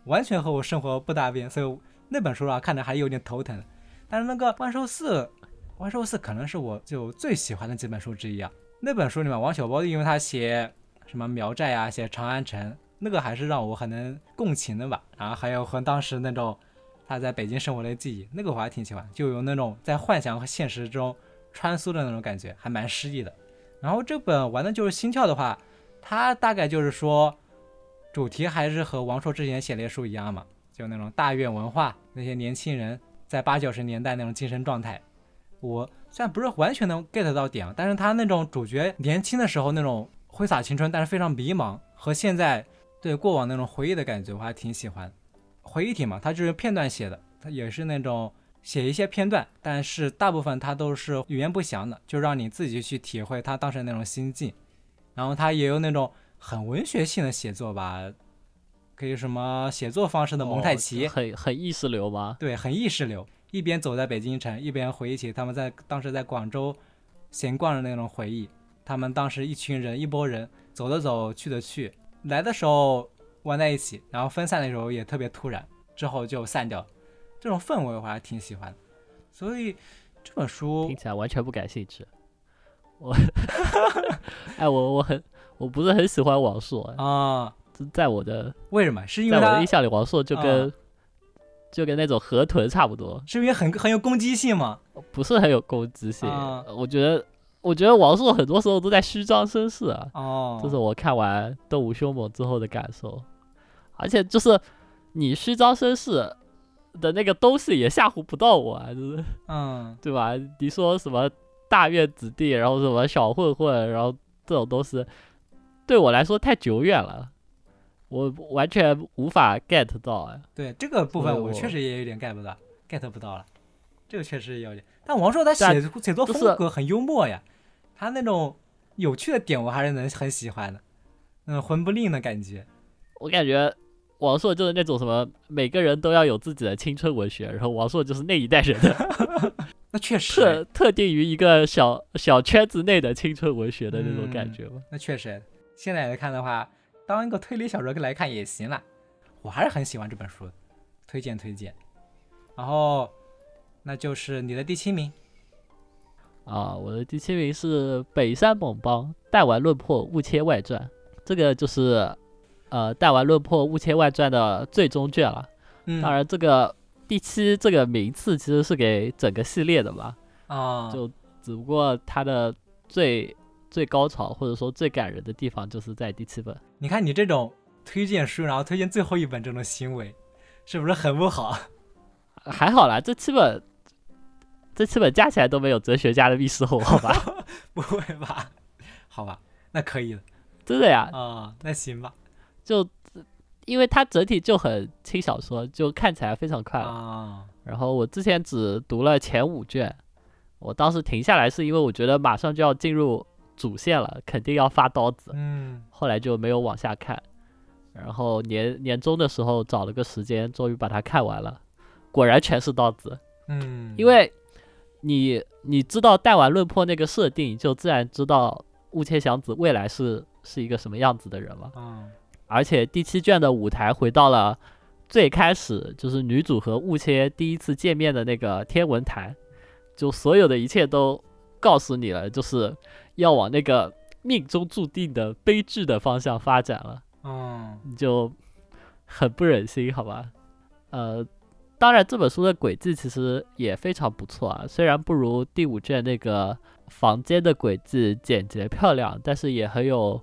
完全和我生活不搭边，所以那本书啊看着还有点头疼。但是那个《万寿寺》，《万寿寺》可能是我就最喜欢的几本书之一啊。那本书里面，王小波因为他写什么苗寨啊，写长安城，那个还是让我很能共情的吧。然后还有和当时那种他在北京生活的记忆，那个我还挺喜欢，就有那种在幻想和现实中穿梭的那种感觉，还蛮诗意的。然后这本玩的就是心跳的话，它大概就是说主题还是和王朔之前写的书一样嘛，就那种大院文化，那些年轻人在八九十年代那种精神状态，我。虽然不是完全能 get 到点，但是他那种主角年轻的时候那种挥洒青春，但是非常迷茫，和现在对过往那种回忆的感觉，我还挺喜欢。回忆体嘛，它就是片段写的，它也是那种写一些片段，但是大部分它都是语言不详的，就让你自己去体会他当时那种心境。然后它也有那种很文学性的写作吧，可以什么写作方式的蒙太奇，很很意识流吗？对，很意识流。一边走在北京城，一边回忆起他们在当时在广州闲逛的那种回忆。他们当时一群人，一拨人走的走，去的去，来的时候玩在一起，然后分散的时候也特别突然，之后就散掉。这种氛围我还挺喜欢的，所以这本书听起来完全不感兴趣。我，哎，我我很我不是很喜欢王朔啊，在我的为什么？是因为在我的印象里，王朔就跟就跟那种河豚差不多，是因为很很有攻击性吗？不是很有攻击性，我觉得我觉得王朔很多时候都在虚张声势啊。哦，这是我看完《动物凶猛》之后的感受，而且就是你虚张声势。的那个东西也吓唬不到我啊，就是，嗯，对吧？你说什么大院子弟，然后什么小混混，然后这种东西，对我来说太久远了，我完全无法 get 到啊。对这个部分，我确实也有点 get 不到，get 不到了。这个确实有点，但王朔他写写作风格很幽默呀，他那种有趣的点我还是能很喜欢的，嗯，魂不吝的感觉，我感觉。王朔就是那种什么，每个人都要有自己的青春文学，然后王朔就是那一代人的，那确实特特定于一个小小圈子内的青春文学的那种感觉吧。那确实，现在来看的话，当一个推理小说来看也行啦。我还是很喜欢这本书，推荐推荐。然后，那就是你的第七名啊，我的第七名是《北山猛邦弹丸论破雾切外传》，这个就是。呃，《弹丸论破雾切外传》的最终卷了。嗯，当然，这个第七这个名次其实是给整个系列的嘛。啊，就只不过它的最最高潮或者说最感人的地方就是在第七本。你看你这种推荐书，然后推荐最后一本这种行为，是不是很不好？还好啦，这七本这七本加起来都没有《哲学家的密室》厚，好吧？不会吧？好吧，那可以的。真的呀？啊，那行吧。就，因为它整体就很轻小说，就看起来非常快啊。然后我之前只读了前五卷，我当时停下来是因为我觉得马上就要进入主线了，肯定要发刀子。嗯。后来就没有往下看。然后年年终的时候找了个时间，终于把它看完了。果然全是刀子。嗯。因为你你知道弹丸论破那个设定，就自然知道雾切祥子未来是是一个什么样子的人了。嗯。而且第七卷的舞台回到了最开始，就是女主和雾切第一次见面的那个天文台，就所有的一切都告诉你了，就是要往那个命中注定的悲剧的方向发展了。嗯，你就很不忍心，好吧？呃，当然这本书的轨迹其实也非常不错啊，虽然不如第五卷那个房间的轨迹简洁漂亮，但是也很有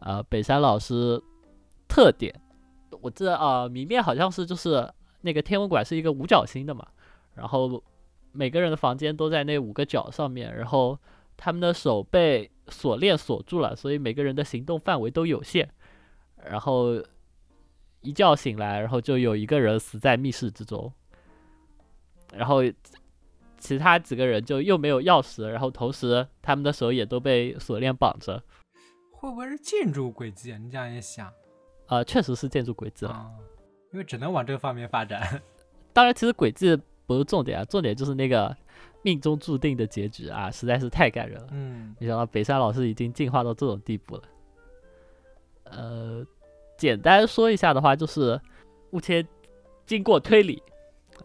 呃北山老师。特点，我记得啊，谜面好像是就是那个天文馆是一个五角星的嘛，然后每个人的房间都在那五个角上面，然后他们的手被锁链锁住了，所以每个人的行动范围都有限，然后一觉醒来，然后就有一个人死在密室之中，然后其他几个人就又没有钥匙，然后同时他们的手也都被锁链绑着，会不会是建筑轨迹啊？你这样一想。呃，确实是建筑轨迹了，因为只能往这个方面发展。当然，其实轨迹不是重点啊，重点就是那个命中注定的结局啊，实在是太感人了。嗯，没想到北山老师已经进化到这种地步了。呃，简单说一下的话，就是雾切经过推理，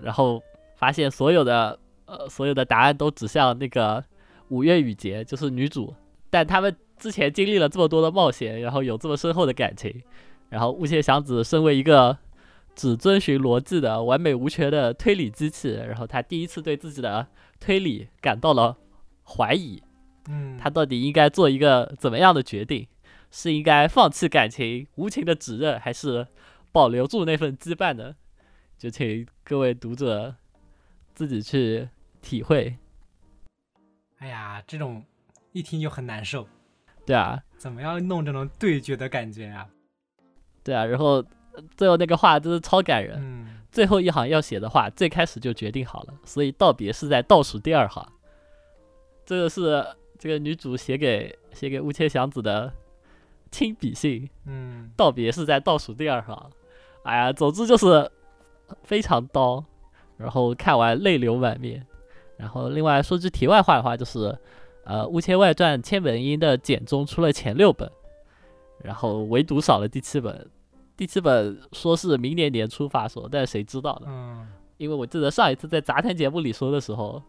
然后发现所有的呃所有的答案都指向那个五月雨节，就是女主，但他们之前经历了这么多的冒险，然后有这么深厚的感情。然后，雾切祥子身为一个只遵循逻辑的完美无缺的推理机器，然后他第一次对自己的推理感到了怀疑。嗯，他到底应该做一个怎么样的决定？是应该放弃感情，无情的指认，还是保留住那份羁绊呢？就请各位读者自己去体会。哎呀，这种一听就很难受。对啊，怎么样弄这种对决的感觉啊？对啊，然后最后那个话真是超感人。嗯，最后一行要写的话，最开始就决定好了，所以道别是在倒数第二行。这个是这个女主写给写给乌切祥子的亲笔信。嗯，道别是在倒数第二行。哎呀，总之就是非常刀，然后看完泪流满面。然后另外说句题外话的话，就是呃，《乌切外传》千本樱的简中出了前六本。然后唯独少了第七本。第七本说是明年年初发售，但是谁知道呢？嗯，因为我记得上一次在杂谈节目里说的时候，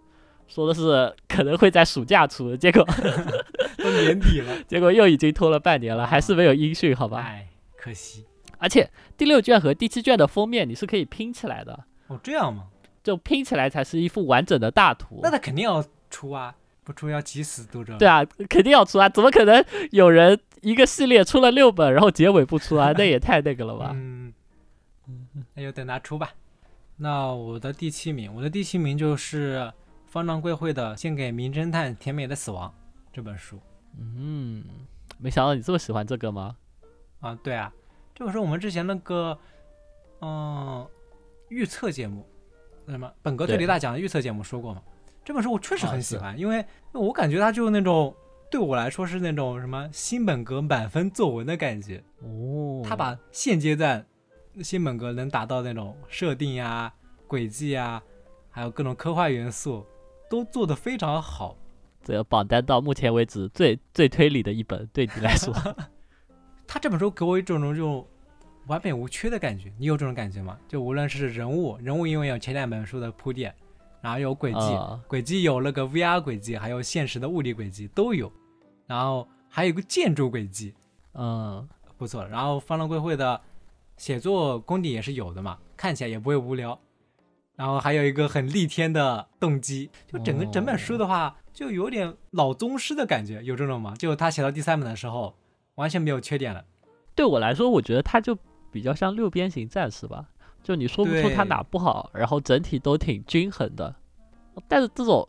说的是可能会在暑假出，结果都 年底了，结果又已经拖了半年了，还是没有音讯，好吧？哎，可惜。而且第六卷和第七卷的封面你是可以拼起来的。哦，这样吗？就拼起来才是一幅完整的大图。那他肯定要出啊，不出要急死读者。对啊，肯定要出啊，怎么可能有人？一个系列出了六本，然后结尾不出啊，那也太那个了吧？嗯，那就等他出吧。那我的第七名，我的第七名就是方丈贵会的《献给名侦探甜美的死亡》这本书。嗯，没想到你这么喜欢这个吗？啊，对啊，这个是我们之前那个嗯预测节目，什么本格推理大奖的预测节目说过嘛。这本书我确实很喜欢，因为我感觉它就是那种。对我来说是那种什么新本格满分作文的感觉哦。他把现阶段新本格能达到那种设定呀、轨迹呀，还有各种科幻元素，都做得非常好。这个榜单到目前为止最最推理的一本，对你来说 他这本书给我一种种种完美无缺的感觉。你有这种感觉吗？就无论是人物，人物因为有前两本书的铺垫，然后有轨迹，轨迹有那个 VR 轨迹，还有现实的物理轨迹都有。然后还有个建筑轨迹，嗯，不错。然后方乐贵会的写作功底也是有的嘛，看起来也不会无聊。然后还有一个很逆天的动机，就整个整本书的话，就有点老宗师的感觉，有这种吗？就他写到第三本的时候，完全没有缺点了。对我来说，我觉得他就比较像六边形战士吧，就你说不出他哪不好，然后整体都挺均衡的。但是这种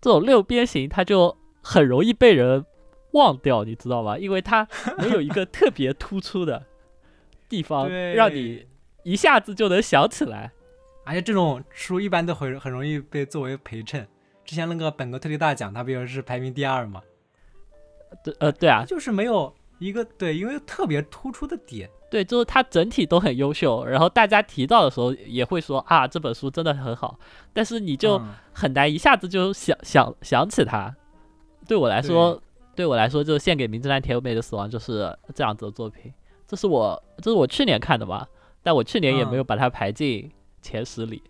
这种六边形，他就很容易被人。忘掉，你知道吗？因为它没有一个特别突出的地方，让你一下子就能想起来。而且这种书一般都很很容易被作为陪衬。之前那个本格特利大奖，它不是排名第二嘛？对，呃，对啊，就是没有一个对，因为特别突出的点。对，就是它整体都很优秀，然后大家提到的时候也会说啊，这本书真的很好。但是你就很难一下子就想想想起它。对我来说。对我来说，就献给名侦探甜美的死亡就是这样子的作品。这是我，这是我去年看的嘛，但我去年也没有把它排进前十里。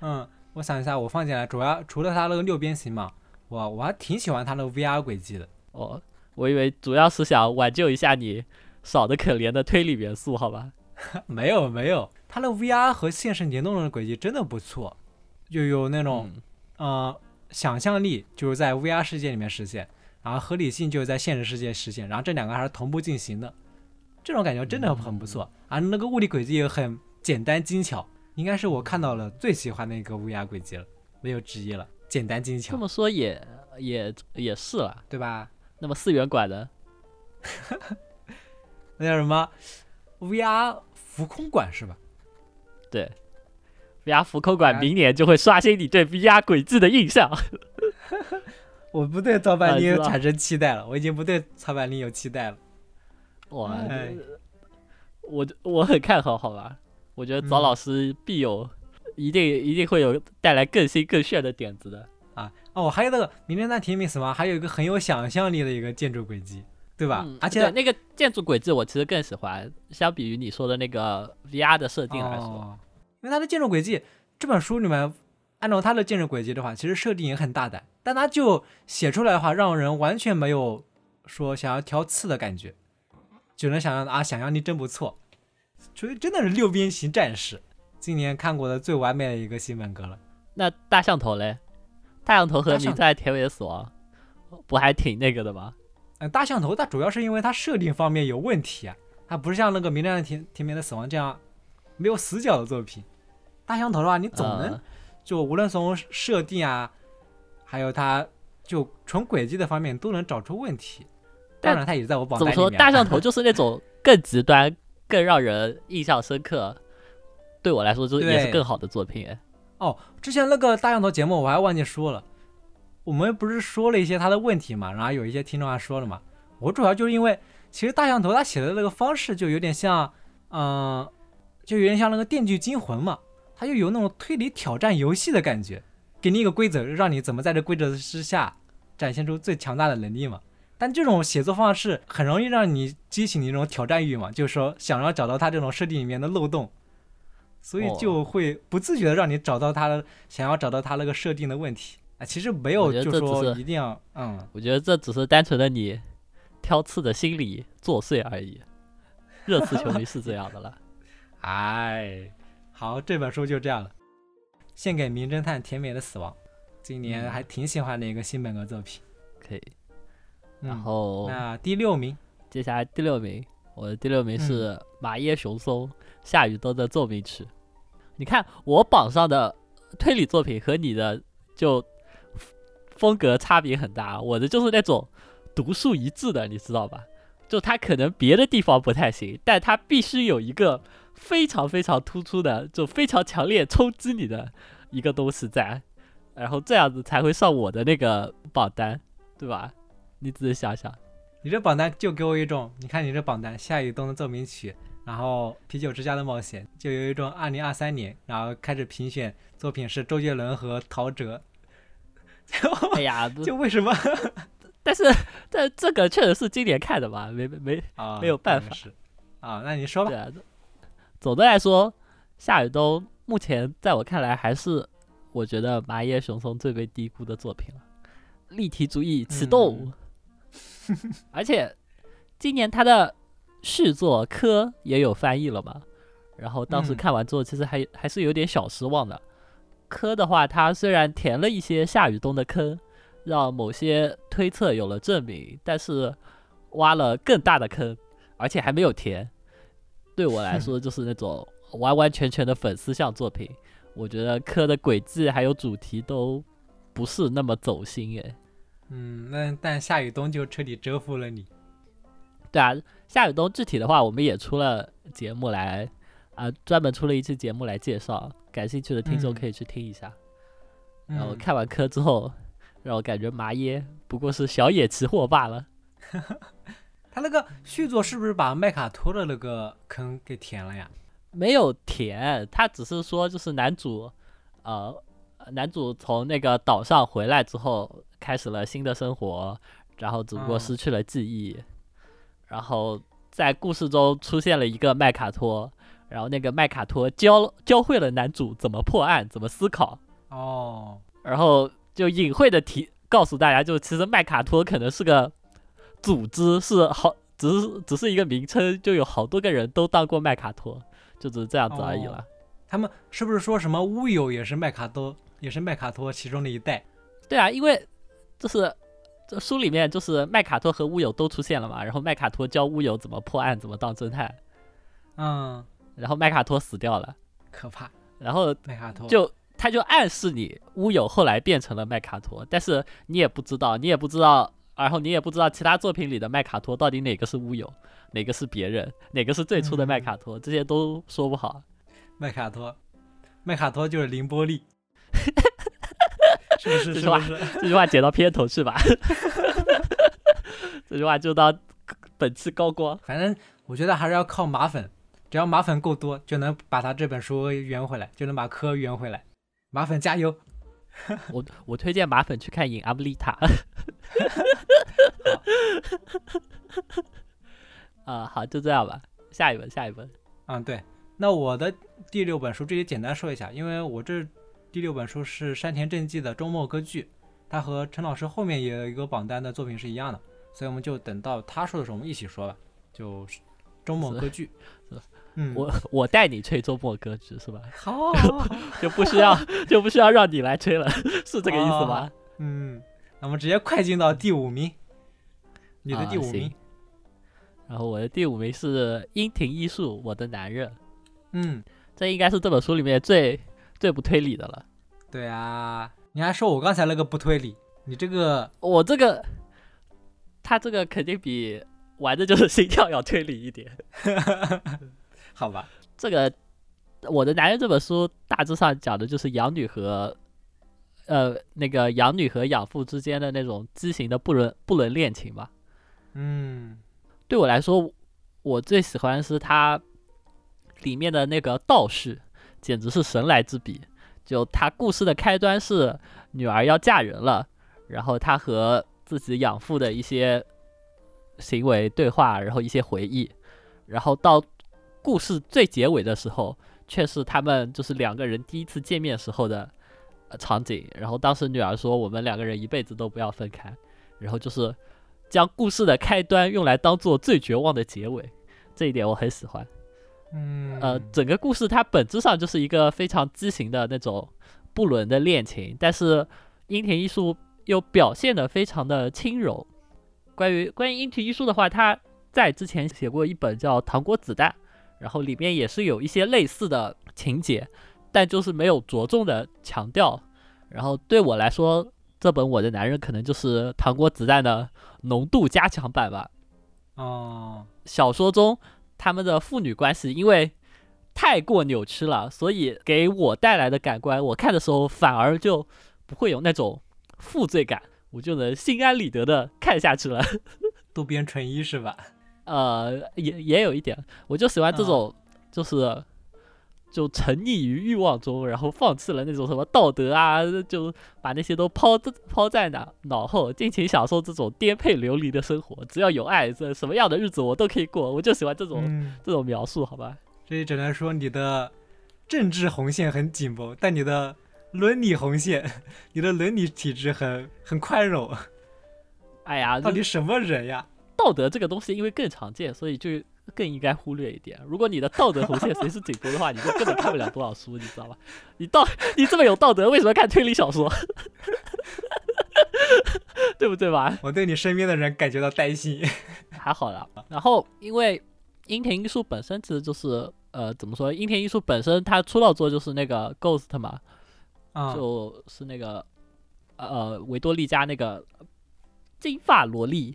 嗯，我想一下，我放进来主要除了它那个六边形嘛，我我还挺喜欢它那个 VR 轨迹的。哦，我以为主要是想挽救一下你少的可怜的推理元素，好吧？没有没有，它的 VR 和现实联动的轨迹真的不错，就有那种呃想象力，就是在 VR 世界里面实现。然后合理性就是在现实世界实现，然后这两个还是同步进行的，这种感觉真的很不错。而那个物理轨迹也很简单精巧，应该是我看到了最喜欢的一个乌鸦轨迹了，没有之一了，简单精巧。这么说也也也是了，对吧？那么四元馆呢，那叫什么乌鸦浮空馆是吧？对乌鸦浮空馆明年就会刷新你对 VR 轨迹的印象。我不对曹板林产生期待了，我已经不对曹板林有期待了。哇，我我很看好，好吧？我觉得找老师必有，一定一定会有带来更新更炫的点子的啊！哦，还有那个《名侦探甜蜜死亡》，还有一个很有想象力的一个建筑轨迹，对吧？而且那个建筑轨迹我其实更喜欢，相比于你说的那个 VR 的设定来说，因为它的建筑轨迹这本书里面。按照它的建筑轨迹的话，其实设定也很大胆，但它就写出来的话，让人完全没有说想要挑刺的感觉，只能想象啊，想象力真不错，所以真的是六边形战士，今年看过的最完美的一个新本格了。那大象头嘞？大象头和名侦探尾的死亡不还挺那个的吗？嗯，大象头它主要是因为它设定方面有问题啊，它不是像那个名侦探甜甜美的死亡这样没有死角的作品。大象头的话，你总能。就无论从设定啊，还有它就纯轨迹的方面都能找出问题。当然，它也在我榜单里面。怎么说？大象头就是那种更极端、更让人印象深刻。对我来说，就也是更好的作品。哦，之前那个大象头节目我还忘记说了，我们不是说了一些他的问题嘛？然后有一些听众还说了嘛。我主要就是因为，其实大象头他写的那个方式就有点像，嗯，就有点像那个《电锯惊魂》嘛。他就有那种推理挑战游戏的感觉，给你一个规则，让你怎么在这规则之下展现出最强大的能力嘛。但这种写作方式很容易让你激起你一种挑战欲嘛，就是说想要找到他这种设定里面的漏洞，所以就会不自觉的让你找到他的想要找到他那个设定的问题啊。其实没有，就说一定要嗯，我觉得这只是单纯的你挑刺的心理作祟而已。热刺球迷是这样的了。哎，好，这本书就这样了，献给名侦探甜美的死亡。今年还挺喜欢的一个新本格作品。可以。然后那第六名，接下来第六名，我的第六名是马耶雄松夏雨冬的奏鸣曲。你看我榜上的推理作品和你的就风格差别很大，我的就是那种独树一帜的，你知道吧？就他可能别的地方不太行，但他必须有一个非常非常突出的，就非常强烈冲击你的一个东西在，然后这样子才会上我的那个榜单，对吧？你仔细想想，你这榜单就给我一种，你看你这榜单，夏雨冬的奏鸣曲，然后啤酒之家的冒险，就有一种二零二三年，然后开始评选作品是周杰伦和陶喆。哎呀，就 为什么？但是，但这个确实是今年看的吧，没没没有办法。啊，那你说吧。总的来说，夏雨冬目前在我看来还是我觉得麻叶雄松最被低估的作品了。立体主义启动。而且，今年他的续作《科》也有翻译了嘛？然后当时看完之后，其实还还是有点小失望的。《科》的话，它虽然填了一些夏雨冬的坑，让某些推测有了证明，但是挖了更大的坑，而且还没有填。对我来说，就是那种完完全全的粉丝向作品。我觉得《科》的轨迹还有主题都不是那么走心诶。嗯，那但夏雨冬就彻底折服了你。对啊，夏雨冬具体的话，我们也出了节目来啊，专门出了一期节目来介绍，感兴趣的听众可以去听一下。然后看完科之后，让我感觉麻耶不过是小野奇货罢了。他那个续作是不是把麦卡托的那个坑给填了呀？没有填，他只是说就是男主，呃，男主从那个岛上回来之后。开始了新的生活，然后只不过失去了记忆，然后在故事中出现了一个麦卡托，然后那个麦卡托教教会了男主怎么破案，怎么思考。哦，然后就隐晦的提告诉大家，就其实麦卡托可能是个组织，是好，只是只是一个名称，就有好多个人都当过麦卡托，就只是这样子而已了。他们是不是说什么乌有也是麦卡托，也是麦卡托其中的一代？对啊，因为。就是这书里面，就是麦卡托和乌有都出现了嘛。然后麦卡托教乌有怎么破案，怎么当侦探。嗯。然后麦卡托死掉了，可怕。然后麦卡托就他就暗示你乌有后来变成了麦卡托，但是你也不知道，你也不知道，然后你也不知道其他作品里的麦卡托到底哪个是乌有，哪个是别人，哪个是最初的麦卡托，这些都说不好。麦卡托，麦卡托就是凌波丽。是是这句话，这句话剪到片头去吧。这句话就当本期高光。反正我觉得还是要靠马粉，只要马粉够多，就能把他这本书圆回来，就能把科圆回来。马粉加油！我我推荐马粉去看《影阿布丽塔》。啊，好，就这样吧。下一本，下一本。嗯，对。那我的第六本书，这里简单说一下，因为我这。第六本书是山田正纪的周末歌剧，他和陈老师后面也有一个榜单的作品是一样的，所以我们就等到他说的时候我们一起说吧。就周末歌剧，嗯，我我带你吹周末歌剧是吧？好，就不需要就不需要让你来吹了，是这个意思吗？嗯，那我们直接快进到第五名，你的第五名，然后我的第五名是樱庭艺术，我的男人，嗯，这应该是这本书里面最。最不推理的了，对啊，你还说我刚才那个不推理，你这个我这个，他这个肯定比玩的就是心跳要推理一点，好吧？这个我的男人这本书大致上讲的就是养女和呃那个养女和养父之间的那种畸形的不伦不伦恋情吧。嗯，对我来说，我最喜欢的是他里面的那个道士。简直是神来之笔！就他故事的开端是女儿要嫁人了，然后他和自己养父的一些行为对话，然后一些回忆，然后到故事最结尾的时候，却是他们就是两个人第一次见面时候的场景。然后当时女儿说：“我们两个人一辈子都不要分开。”然后就是将故事的开端用来当做最绝望的结尾，这一点我很喜欢。嗯，呃，整个故事它本质上就是一个非常畸形的那种不伦的恋情，但是樱田艺术又表现的非常的轻柔。关于关于樱田艺术的话，他在之前写过一本叫《糖果子弹》，然后里面也是有一些类似的情节，但就是没有着重的强调。然后对我来说，这本《我的男人》可能就是《糖果子弹》的浓度加强版吧。哦，小说中。他们的父女关系因为太过扭曲了，所以给我带来的感官，我看的时候反而就不会有那种负罪感，我就能心安理得的看下去了。渡边淳一是吧？呃，也也有一点，我就喜欢这种，就是就沉溺于欲望中，然后放弃了那种什么道德啊，就把那些都抛抛在脑脑后，尽情享受这种颠沛流离的生活。只要有爱，这什么样的日子我都可以过。我就喜欢这种这种描述，好吧？所以只能说你的政治红线很紧绷，但你的伦理红线，你的伦理体制很很宽容。哎呀，到底什么人呀？道德这个东西因为更常见，所以就更应该忽略一点。如果你的道德红线随时紧绷的话，你就根本看不了多少书，你知道吧？你道你这么有道德，为什么看推理小说？对不对吧？我对你身边的人感觉到担心。还好啦。然后因为樱田艺术本身其实就是呃怎么说？樱田艺术本身他出道作就是那个 Ghost 嘛，就是那个呃维多利加那个金发萝莉。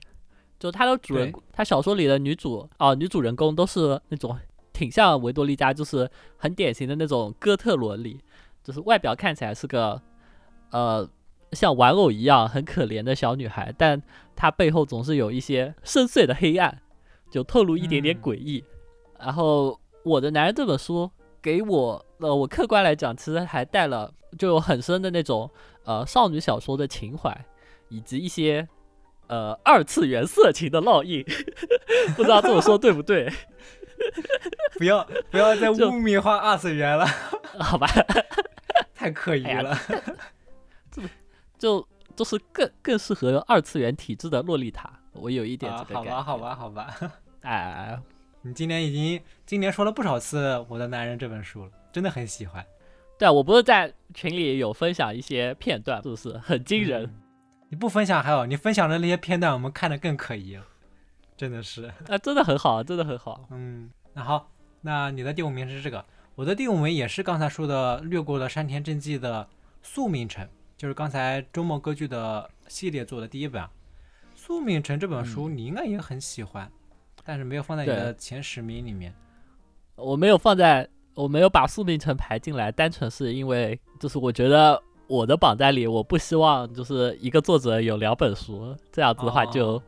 就他的主人，他小说里的女主哦，女主人公都是那种挺像维多利加，就是很典型的那种哥特萝莉，就是外表看起来是个呃像玩偶一样很可怜的小女孩，但她背后总是有一些深邃的黑暗，就透露一点点诡异。然后我的男人这本书给我呃，我客观来讲，其实还带了就有很深的那种呃少女小说的情怀，以及一些。呃，二次元色情的烙印，不知道这么说对不对？不要不要再污名化二次元了，好吧？太可疑了。这就就是更更适合二次元体质的洛丽塔。我有一点这个感觉。好吧，好吧，好吧。哎，你今年已经今年说了不少次《我的男人》这本书了，真的很喜欢。对啊，我不是在群里有分享一些片段，是不是很惊人？你不分享还好，你分享的那些片段，我们看的更可疑了，真的是 啊，真的很好，真的很好。嗯，那好，那你的第五名是这个，我的第五名也是刚才说的略过了山田正纪的《宿命城》，就是刚才周末歌剧的系列做的第一本《宿命城》这本书，你应该也很喜欢，但是没有放在你的前十名里面。我没有放在，我没有把《宿命城》排进来，单纯是因为就是我觉得。我的榜单里，我不希望就是一个作者有两本书，这样子的话就，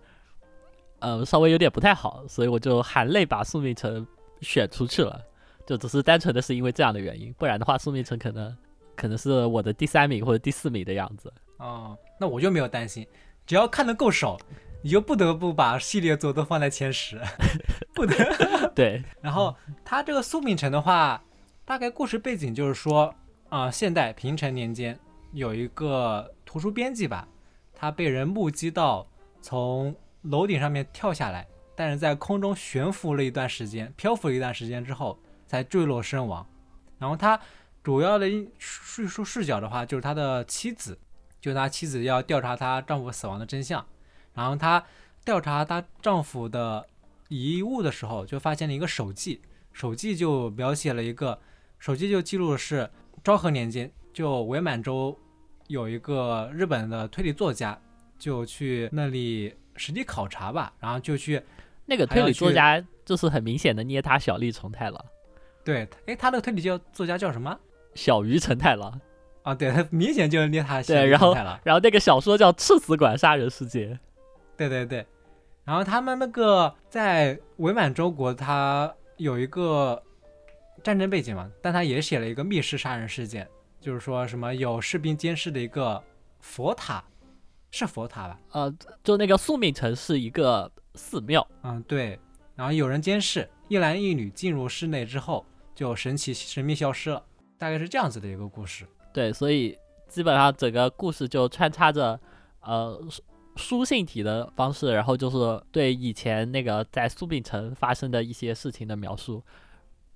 呃，稍微有点不太好，所以我就含泪把《宿命城》选出去了，就只是单纯的是因为这样的原因，不然的话，《宿命城》可能可能是我的第三名或者第四名的样子。哦，那我就没有担心，只要看的够少，你就不得不把系列作都放在前十，不得。对，然后他这个《宿命城》的话，大概故事背景就是说，啊，现代平成年间。有一个图书编辑吧，他被人目击到从楼顶上面跳下来，但是在空中悬浮了一段时间，漂浮了一段时间之后才坠落身亡。然后他主要的叙述视角的话，就是他的妻子，就他妻子要调查她丈夫死亡的真相。然后他调查她丈夫的遗物的时候，就发现了一个手记，手记就描写了一个，手记就记录的是昭和年间，就伪满洲。有一个日本的推理作家，就去那里实地考察吧，然后就去那个推理作家，就是很明显的捏他小笠重太郎。对，哎，他那个推理叫作家叫什么？小鱼成太郎。啊，对他 明显就是捏他。对，然后然后那个小说叫《赤死馆杀人事件》。对对对，然后他们那个在伪满洲国，他有一个战争背景嘛，但他也写了一个密室杀人事件。就是说什么有士兵监视的一个佛塔，是佛塔吧？呃，就那个宿命城是一个寺庙。嗯，对。然后有人监视，一男一女进入室内之后，就神奇神秘消失了。大概是这样子的一个故事。对，所以基本上整个故事就穿插着呃书书信体的方式，然后就是对以前那个在宿命城发生的一些事情的描述。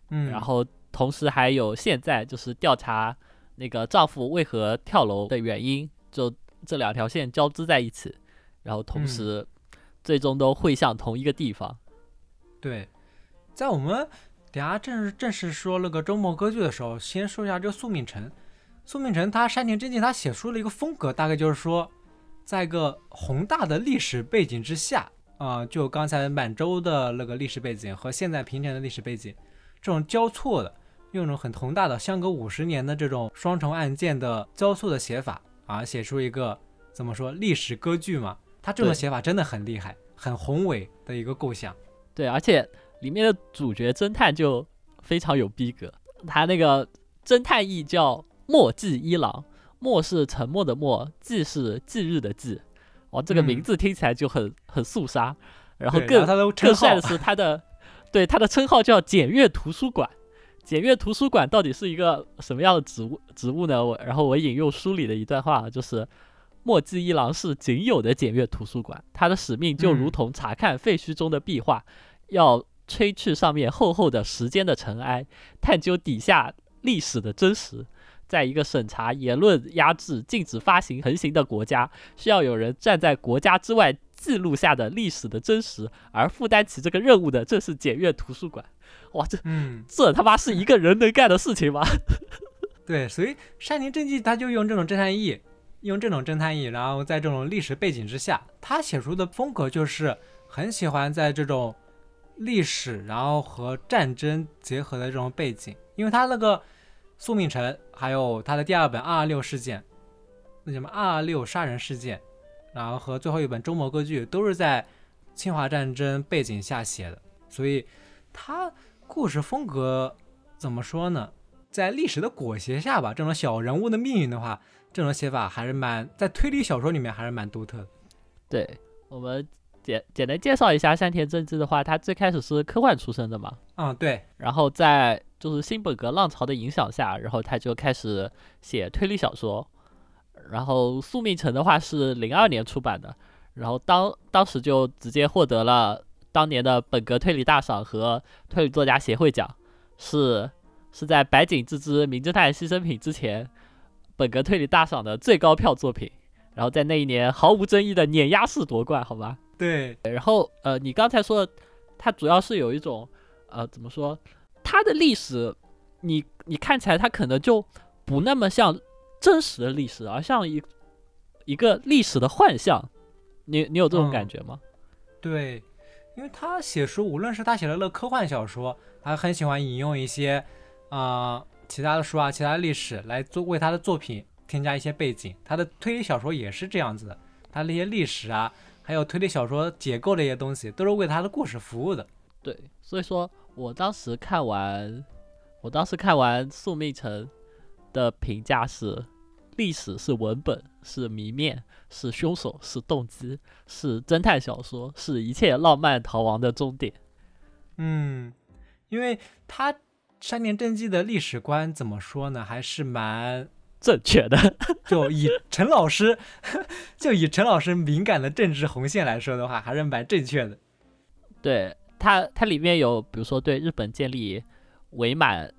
嗯，然后同时还有现在就是调查那个丈夫为何跳楼的原因，就这两条线交织在一起，然后同时最终都会向同一个地方。对，在我们等下正正式说那个周末歌剧的时候，先说一下这个宿命城。宿命城他山田真纪他写出了一个风格，大概就是说，在一个宏大的历史背景之下，啊，就刚才满洲的那个历史背景和现在平城的历史背景。这种交错的，用一种很宏大的，相隔五十年的这种双重案件的交错的写法啊，写出一个怎么说历史歌剧嘛？他这种写法真的很厉害，很宏伟的一个构想。对，而且里面的主角侦探就非常有逼格，他那个侦探役叫墨迹一郎，墨是沉默的墨，迹是忌日的忌，哦，这个名字听起来就很很肃杀。然后更更帅的是他的。对，他的称号叫检阅图书馆。检阅图书馆到底是一个什么样的职务职务呢？我然后我引用书里的一段话，就是墨迹一郎是仅有的检阅图书馆，他的使命就如同查看废墟中的壁画，要吹去上面厚厚的时间的尘埃，探究底下历史的真实。在一个审查言论压制、禁止发行横行的国家，需要有人站在国家之外。记录下的历史的真实，而负担起这个任务的正是检阅图书馆。哇，这，嗯，这他妈是一个人能干的事情吗？对，所以山林正纪他就用这种侦探意，用这种侦探意，然后在这种历史背景之下，他写出的风格就是很喜欢在这种历史，然后和战争结合的这种背景。因为他那个宿命城，还有他的第二本二二六事件，那什么二二六杀人事件。然后和最后一本中国歌剧都是在侵华战争背景下写的，所以他故事风格怎么说呢？在历史的裹挟下吧，这种小人物的命运的话，这种写法还是蛮在推理小说里面还是蛮独特的。对我们简简单介绍一下山田正治的话，他最开始是科幻出身的嘛？嗯，对。然后在就是新本格浪潮的影响下，然后他就开始写推理小说。然后《宿命城》的话是零二年出版的，然后当当时就直接获得了当年的本格推理大赏和推理作家协会奖，是是在白井智之《名侦探牺牲品》之前，本格推理大赏的最高票作品。然后在那一年毫无争议的碾压式夺冠，好吧？对。然后呃，你刚才说它主要是有一种呃怎么说，它的历史，你你看起来它可能就不那么像。真实的历史，而像一一个历史的幻象，你你有这种感觉吗？对，因为他写书，无论是他写的那科幻小说，他很喜欢引用一些啊其他的书啊、其他历史来做为他的作品添加一些背景。他的推理小说也是这样子的，他那些历史啊，还有推理小说结构的一些东西，都是为他的故事服务的。对，所以说我当时看完，我当时看完《宿命城》。的评价是：历史是文本，是谜面，是凶手，是动机，是侦探小说，是一切浪漫逃亡的终点。嗯，因为他山田正纪的历史观怎么说呢？还是蛮正确的。就以陈老师，就以陈老师敏感的政治红线来说的话，还是蛮正确的。对它，它里面有比如说对日本建立伪满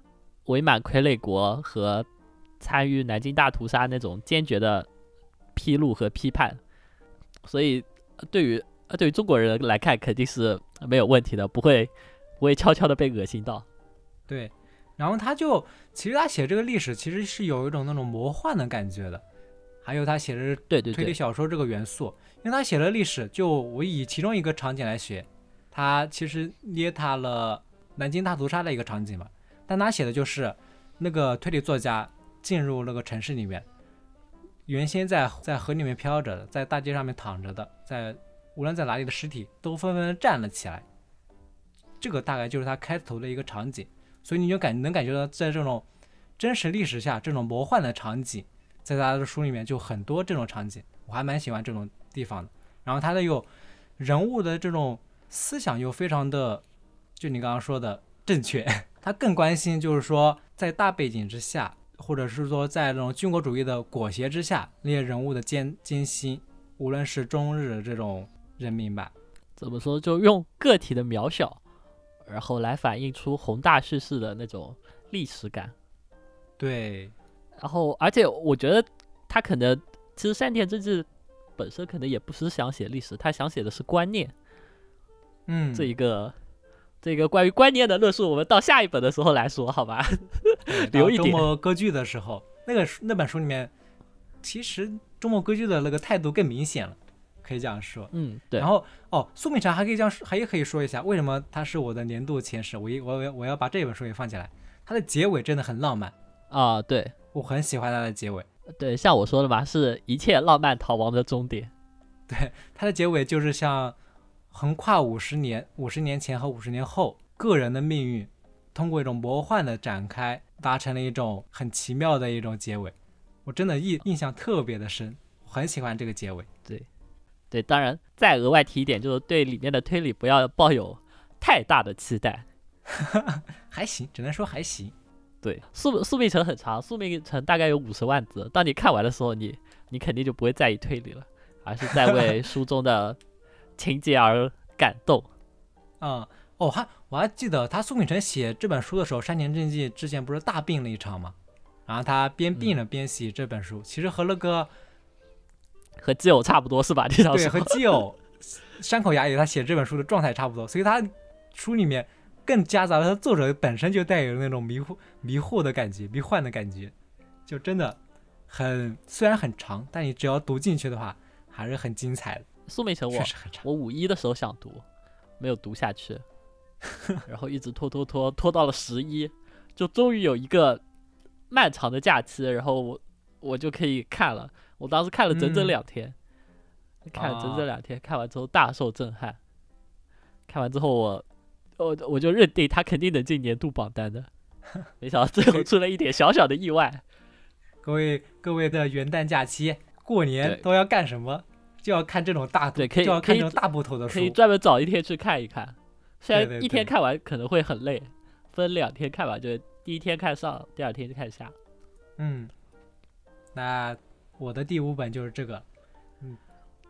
伪满傀儡国和。参与南京大屠杀那种坚决的披露和批判，所以对于对于中国人来看肯定是没有问题的，不会不会悄悄的被恶心到。对，然后他就其实他写这个历史其实是有一种那种魔幻的感觉的，还有他写的对对推理小说这个元素，因为他写的历史就我以其中一个场景来写，他其实捏他了南京大屠杀的一个场景嘛，但他写的就是那个推理作家。进入那个城市里面，原先在在河里面漂着的，在大街上面躺着的，在无论在哪里的尸体都纷纷站了起来。这个大概就是他开头的一个场景，所以你就感能感觉到，在这种真实历史下，这种魔幻的场景，在他的书里面就很多这种场景，我还蛮喜欢这种地方的。然后他的有人物的这种思想又非常的，就你刚刚说的正确。他更关心就是说，在大背景之下，或者是说在这种军国主义的裹挟之下，那些人物的艰艰辛，无论是中日这种人民吧，怎么说，就用个体的渺小，然后来反映出宏大叙事的那种历史感。对，然后而且我觉得他可能其实山田真治本身可能也不是想写历史，他想写的是观念。嗯，这一个。这个关于观念的论述，我们到下一本的时候来说，好吧？留一点。周末歌剧的时候，那个那本书里面，其实周末歌剧的那个态度更明显了，可以这样说。嗯，对。然后哦，苏明成还可以这样，还也可以说一下，为什么他是我的年度前十？我一我我我要把这本书也放进来。它的结尾真的很浪漫啊，对我很喜欢它的结尾。对，像我说的嘛，是一切浪漫逃亡的终点。对，它的结尾就是像。横跨五十年，五十年前和五十年后，个人的命运通过一种魔幻的展开，达成了一种很奇妙的一种结尾。我真的印印象特别的深，很喜欢这个结尾。对，对，当然再额外提一点，就是对里面的推理不要抱有太大的期待。还行，只能说还行。对，宿宿命城很长，宿命城大概有五十万字。当你看完的时候，你你肯定就不会在意推理了，而是在为书中的。情节而感动，嗯，哦，还我还记得他苏秉成写这本书的时候，山田正纪之前不是大病了一场吗？然后他边病了边写这本书，其实和那个和基友差不多是吧？对，和基友山口雅也他写这本书的状态差不多，所以他书里面更夹杂了他作者本身就带有那种迷惑、迷惑的感觉、迷幻的感觉，就真的很虽然很长，但你只要读进去的话，还是很精彩的。苏美成，我我五一的时候想读，没有读下去，然后一直拖拖拖拖到了十一，就终于有一个漫长的假期，然后我我就可以看了。我当时看了整整两天，看了整整两天，看完之后大受震撼。看完之后，我我我就认定他肯定能进年度榜单的，没想到最后出了一点小小的意外。各位各位的元旦假期、过年都要干什么？就要看这种大对，可以就要看这种大部头的书，可以专门找一天去看一看。虽然一天看完可能会很累，分两天看完，就是第一天看上，第二天就看下。嗯，那我的第五本就是这个，嗯，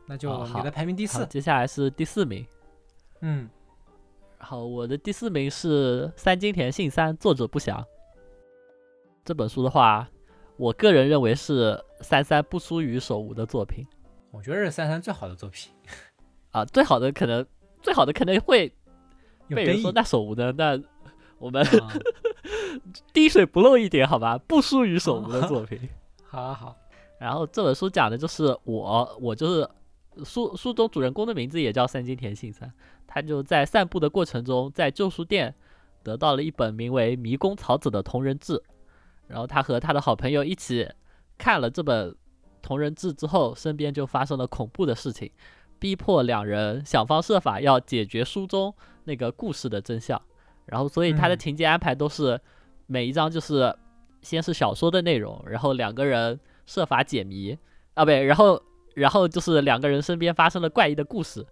那就你的排名第四。接下来是第四名，嗯，好，我的第四名是三金田信三，作者不详。这本书的话，我个人认为是三三不输于手无的作品。我觉得是三三最好的作品，啊，最好的可能，最好的可能会被人说那手无的，那我们 滴水不漏一点好吧，不输于手无的作品。好好，然后这本书讲的就是我，我就是书书中主人公的名字也叫三金田信三，他就在散步的过程中，在旧书店得到了一本名为《迷宫草子》的同人志，然后他和他的好朋友一起看了这本。同人志之后，身边就发生了恐怖的事情，逼迫两人想方设法要解决书中那个故事的真相。然后，所以它的情节安排都是每一章就是先是小说的内容，然后两个人设法解谜啊，不对，然后然后就是两个人身边发生了怪异的故事、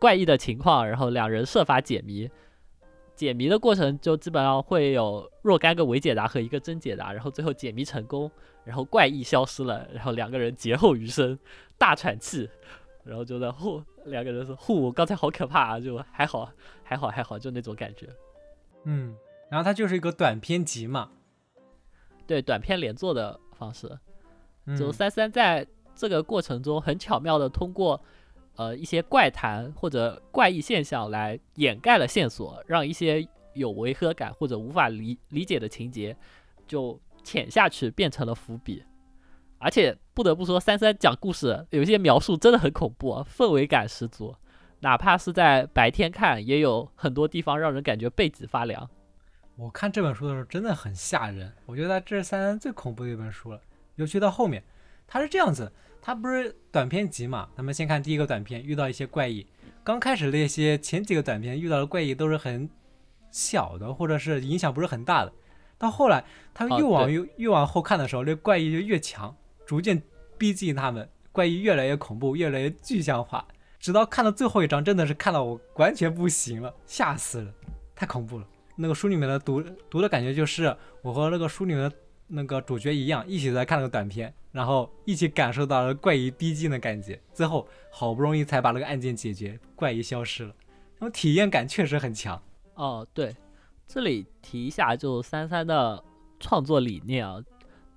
怪异的情况，然后两人设法解谜。解谜的过程就基本上会有若干个伪解答和一个真解答，然后最后解谜成功。然后怪异消失了，然后两个人劫后余生，大喘气，然后就在呼，两个人说呼，刚才好可怕啊，就还好，还好，还好，就那种感觉。嗯，然后它就是一个短篇集嘛，对，短篇连作的方式。就三三在这个过程中很巧妙的通过呃一些怪谈或者怪异现象来掩盖了线索，让一些有违和感或者无法理理解的情节就。潜下去变成了伏笔，而且不得不说，三三讲故事有些描述真的很恐怖，氛围感十足。哪怕是在白天看，也有很多地方让人感觉背脊发凉。我看这本书的时候真的很吓人，我觉得这是三三最恐怖的一本书了。尤其到后面，它是这样子，它不是短篇集嘛？咱们先看第一个短片，遇到一些怪异。刚开始那些前几个短片遇到的怪异都是很小的，或者是影响不是很大的。到后来，他越往越越往后看的时候，那怪异就越强，逐渐逼近他们，怪异越来越恐怖，越来越具象化。直到看到最后一章，真的是看到我完全不行了，吓死了，太恐怖了。那个书里面的读读的感觉就是我和那个书里面的那个主角一样，一起在看那个短片，然后一起感受到了怪异逼近的感觉。最后好不容易才把那个案件解决，怪异消失了，然后体验感确实很强。哦，对，这里提一下，就三三的创作理念啊，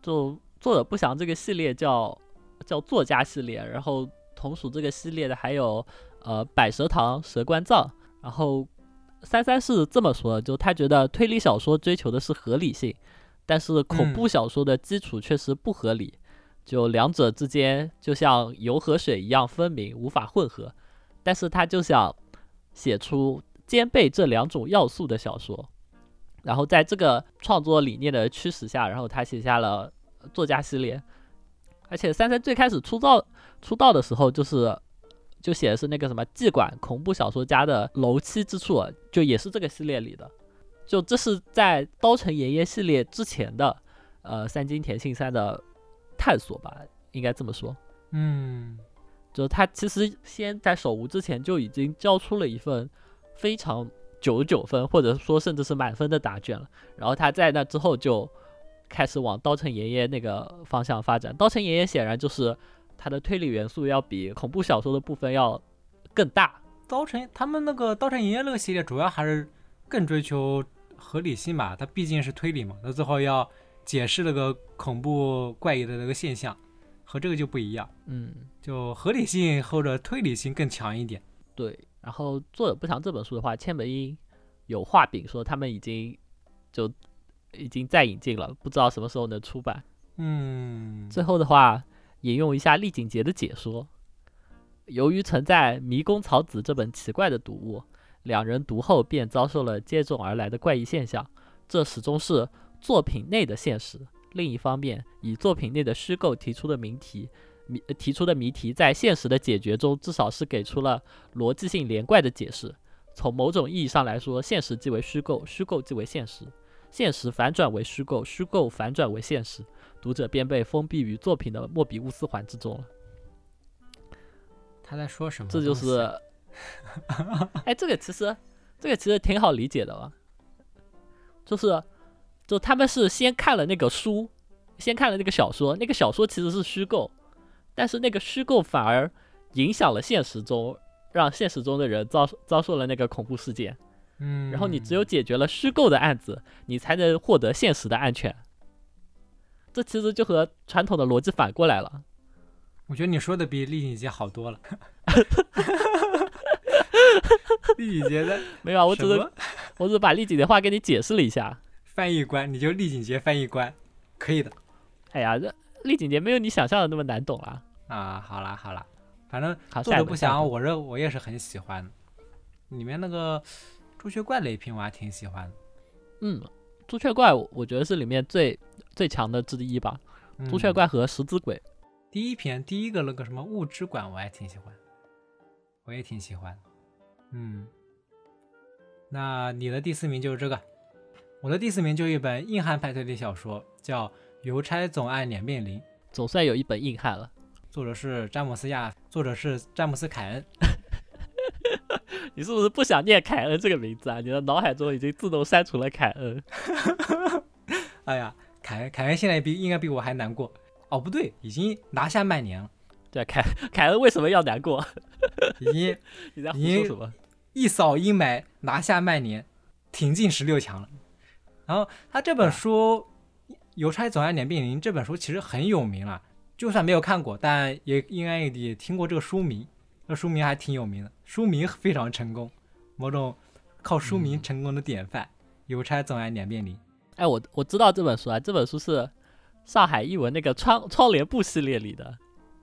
就作者不详这个系列叫叫作家系列，然后同属这个系列的还有呃百蛇堂、蛇关藏，然后。三三是这么说，就他觉得推理小说追求的是合理性，但是恐怖小说的基础确实不合理，就两者之间就像油和水一样分明，无法混合。但是他就想写出兼备这两种要素的小说，然后在这个创作理念的驱使下，然后他写下了作家系列。而且三三最开始出道出道的时候就是。就写的是那个什么妓馆恐怖小说家的楼梯之处，就也是这个系列里的。就这是在刀城爷爷系列之前的，呃，三金田信三的探索吧，应该这么说。嗯，就他其实先在手无之前就已经交出了一份非常九十九分，或者说甚至是满分的答卷了。然后他在那之后就开始往刀城爷爷那个方向发展。刀城爷爷显然就是。它的推理元素要比恐怖小说的部分要更大。刀城他们那个刀城爷爷那个系列主要还是更追求合理性吧，它毕竟是推理嘛，那最后要解释那个恐怖怪异的那个现象，和这个就不一样。嗯，就合理性或者推理性更强一点。对，然后作者不详这本书的话，千本樱有画饼说他们已经就已经在引进了，不知道什么时候能出版。嗯，最后的话。引用一下厉景杰的解说：由于存在《迷宫草子》这本奇怪的读物，两人读后便遭受了接踵而来的怪异现象。这始终是作品内的现实。另一方面，以作品内的虚构提出的谜题，谜提出的谜题，在现实的解决中，至少是给出了逻辑性连贯的解释。从某种意义上来说，现实即为虚构，虚构即为现实，现实反转为虚构，虚构反转为现实。读者便被封闭于作品的莫比乌斯环之中了。他在说什么？这就是，哎，这个其实，这个其实挺好理解的吧？就是，就他们是先看了那个书，先看了那个小说，那个小说其实是虚构，但是那个虚构反而影响了现实中，让现实中的人遭遭受了那个恐怖事件。嗯。然后你只有解决了虚构的案子，你才能获得现实的安全。这其实就和传统的逻辑反过来了。我觉得你说的比丽景杰好多了。丽景杰的没有，我只是我只是把丽景的话给你解释了一下。翻译官，你就丽景杰翻译官，可以的。哎呀，这丽景杰没有你想象的那么难懂啊。啊，好啦好啦，反正作者不详，我认我也是很喜欢。里面那个朱雀怪那一篇我还挺喜欢的。嗯。朱雀怪，我觉得是里面最最强的之一吧。朱雀怪和十字鬼，第一篇第一个那个什么物之馆，我还挺喜欢，我也挺喜欢。嗯，那你的第四名就是这个，我的第四名就一本硬汉派推理小说，叫《邮差总爱两面临》，总算有一本硬汉了。作者是詹姆斯亚，作者是詹姆斯凯恩。你是不是不想念凯恩这个名字啊？你的脑海中已经自动删除了凯恩。哎呀，凯恩，凯恩现在比应该比我还难过。哦，不对，已经拿下曼联了。对，凯凯恩为什么要难过？已经 你在胡说什么？一扫阴霾，拿下曼联，挺进十六强了。然后他这本书《邮差总爱两面铃》这本书其实很有名了，就算没有看过，但也应该也听过这个书名。这书名还挺有名的，书名非常成功，某种靠书名成功的典范。邮差总爱两面铃。哎，我我知道这本书啊，这本书是上海译文那个窗窗帘布系列里的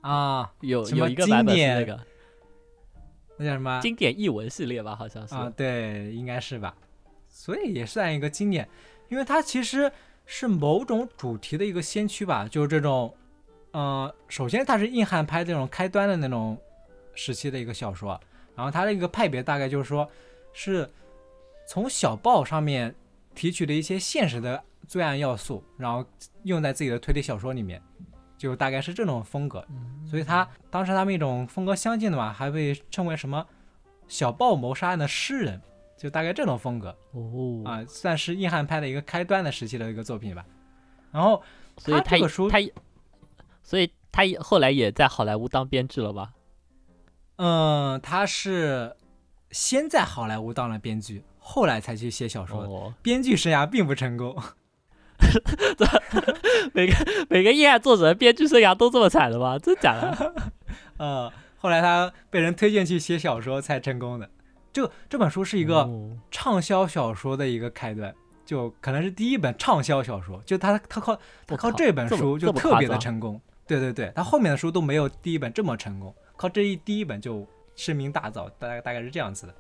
啊，有有一个版本是那个，那叫什么？经典译文系列吧，好像是啊，对，应该是吧。所以也算一个经典，因为它其实是某种主题的一个先驱吧，就是这种，嗯，首先它是硬汉拍这种开端的那种。时期的一个小说，然后它的一个派别大概就是说，是从小报上面提取的一些现实的罪案要素，然后用在自己的推理小说里面。就大概是这种风格。所以他当时他们一种风格相近的嘛，还被称为什么小报谋杀案的诗人，就大概这种风格哦啊，算是硬汉派的一个开端的时期的一个作品吧。然后，所以他，所以他后来也在好莱坞当编制了吧？嗯，他是先在好莱坞当了编剧，后来才去写小说的。编剧生涯并不成功。每个每个硬汉作者的编剧生涯都这么惨的吗？真假的？嗯，后来他被人推荐去写小说才成功的。这这本书是一个畅销小说的一个开端，就可能是第一本畅销小说。就他他靠他靠这本书就特别的成功。对对对，他后面的书都没有第一本这么成功，靠这一第一本就声名大噪，大概大概是这样子的。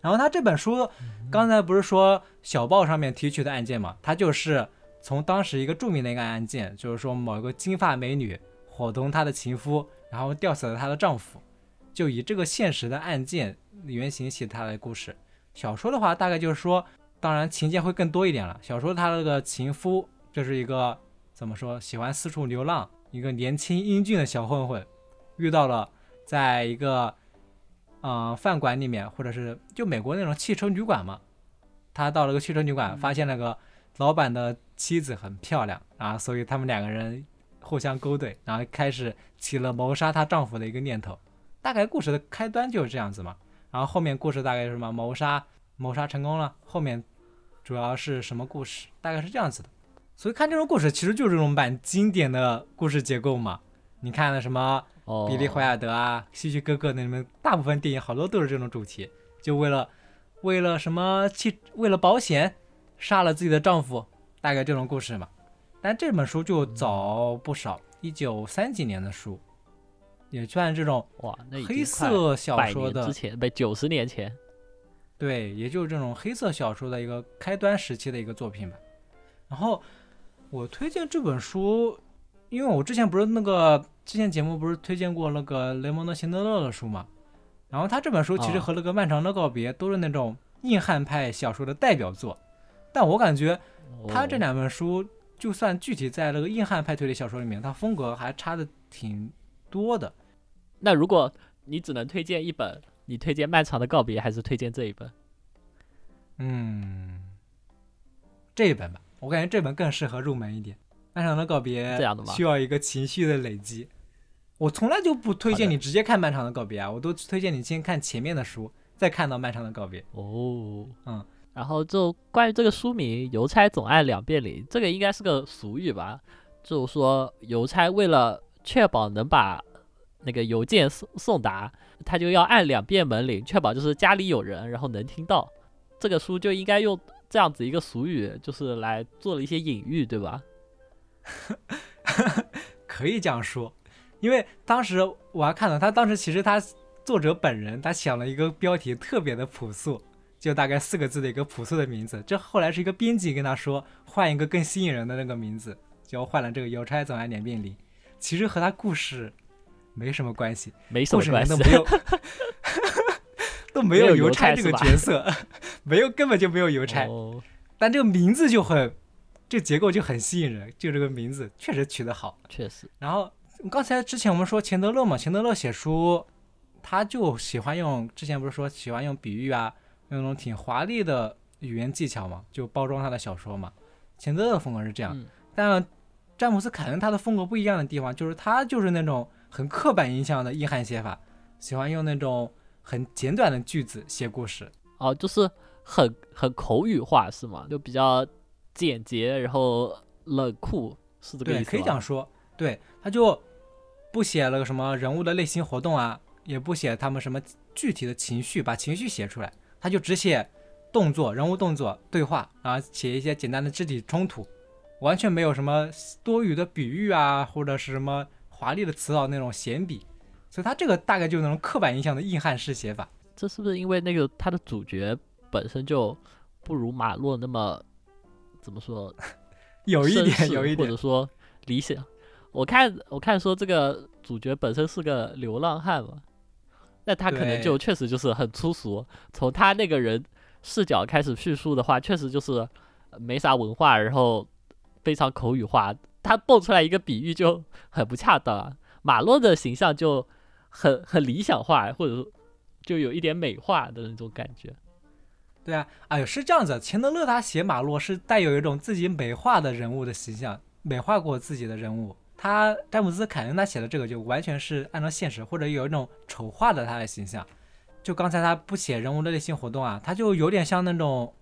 然后他这本书刚才不是说小报上面提取的案件嘛，他就是。从当时一个著名的一个案件，就是说某一个金发美女伙同她的情夫，然后吊死了她的丈夫，就以这个现实的案件原型写她的故事。小说的话，大概就是说，当然情节会更多一点了。小说他那个情夫就是一个怎么说，喜欢四处流浪，一个年轻英俊的小混混，遇到了在一个嗯饭馆里面，或者是就美国那种汽车旅馆嘛，他到了个汽车旅馆，发现那个。老板的妻子很漂亮然啊，所以他们两个人互相勾兑，然后开始起了谋杀她丈夫的一个念头。大概故事的开端就是这样子嘛。然后后面故事大概是什么？谋杀，谋杀成功了。后面主要是什么故事？大概是这样子的。所以看这种故事，其实就是这种蛮经典的故事结构嘛。你看了什么？比利怀尔德啊，希区柯克那里面大部分电影好多都是这种主题，就为了为了什么汽为了保险。杀了自己的丈夫，大概这种故事嘛。但这本书就早不少，一九三几年的书，也算这种哇，那黑色小说的之前，不九十年前，对，也就是这种黑色小说的一个开端时期的一个作品吧。然后我推荐这本书，因为我之前不是那个之前节目不是推荐过那个雷蒙德·辛德勒的书嘛。然后他这本书其实和那个《漫长的告别》都是那种硬汉派小说的代表作。但我感觉，他这两本书，就算具体在那个硬汉派推理小说里面，他风格还差的挺多的。那如果你只能推荐一本，你推荐《漫长的告别》还是推荐这一本？嗯，这一本吧，我感觉这本更适合入门一点。《漫长的告别》这样的吗？需要一个情绪的累积。我从来就不推荐你直接看《漫长的告别》啊，我都推荐你先看前面的书，再看到《漫长的告别》。哦，嗯。然后就关于这个书名“邮差总按两遍铃”，这个应该是个俗语吧？就是说邮差为了确保能把那个邮件送送达，他就要按两遍门铃，确保就是家里有人，然后能听到。这个书就应该用这样子一个俗语，就是来做了一些隐喻，对吧？可以这样说，因为当时我还看到他当时其实他作者本人他想了一个标题特别的朴素。就大概四个字的一个朴素的名字，这后来是一个编辑跟他说换一个更吸引人的那个名字，就换了这个邮差总爱两遍铃。其实和他故事没什么关系，没什么关系，都没有，都没有邮差这个角色，没有根本就没有邮差。但这个名字就很，这个结构就很吸引人，就这个名字确实取得好，确实。然后刚才之前我们说钱德勒嘛，钱德勒写书他就喜欢用，之前不是说喜欢用比喻啊。那种挺华丽的语言技巧嘛，就包装他的小说嘛。钱德勒的风格是这样，但詹姆斯凯恩他的风格不一样的地方，就是他就是那种很刻板印象的硬汉写法，喜欢用那种很简短的句子写故事。哦，就是很很口语化是吗？就比较简洁，然后冷酷，是这个意思可以这样说。对，他就不写了个什么人物的内心活动啊，也不写他们什么具体的情绪，把情绪写出来。他就只写动作、人物动作、对话，然后写一些简单的肢体冲突，完全没有什么多余的比喻啊，或者是什么华丽的词藻那种闲笔，所以他这个大概就是那种刻板印象的硬汉式写法。这是不是因为那个他的主角本身就不如马洛那么怎么说？有一点，有一点，或者说理想。我看我看说这个主角本身是个流浪汉嘛。那他可能就确实就是很粗俗，从他那个人视角开始叙述的话，确实就是没啥文化，然后非常口语化，他蹦出来一个比喻就很不恰当啊。马洛的形象就很很理想化，或者说就有一点美化的那种感觉。对啊，哎呦是这样子，钱德勒他写马洛是带有一种自己美化的人物的形象，美化过自己的人物。他詹姆斯凯恩他写的这个就完全是按照现实，或者有一种丑化的他的形象。就刚才他不写人物的内心活动啊，他就有点像那种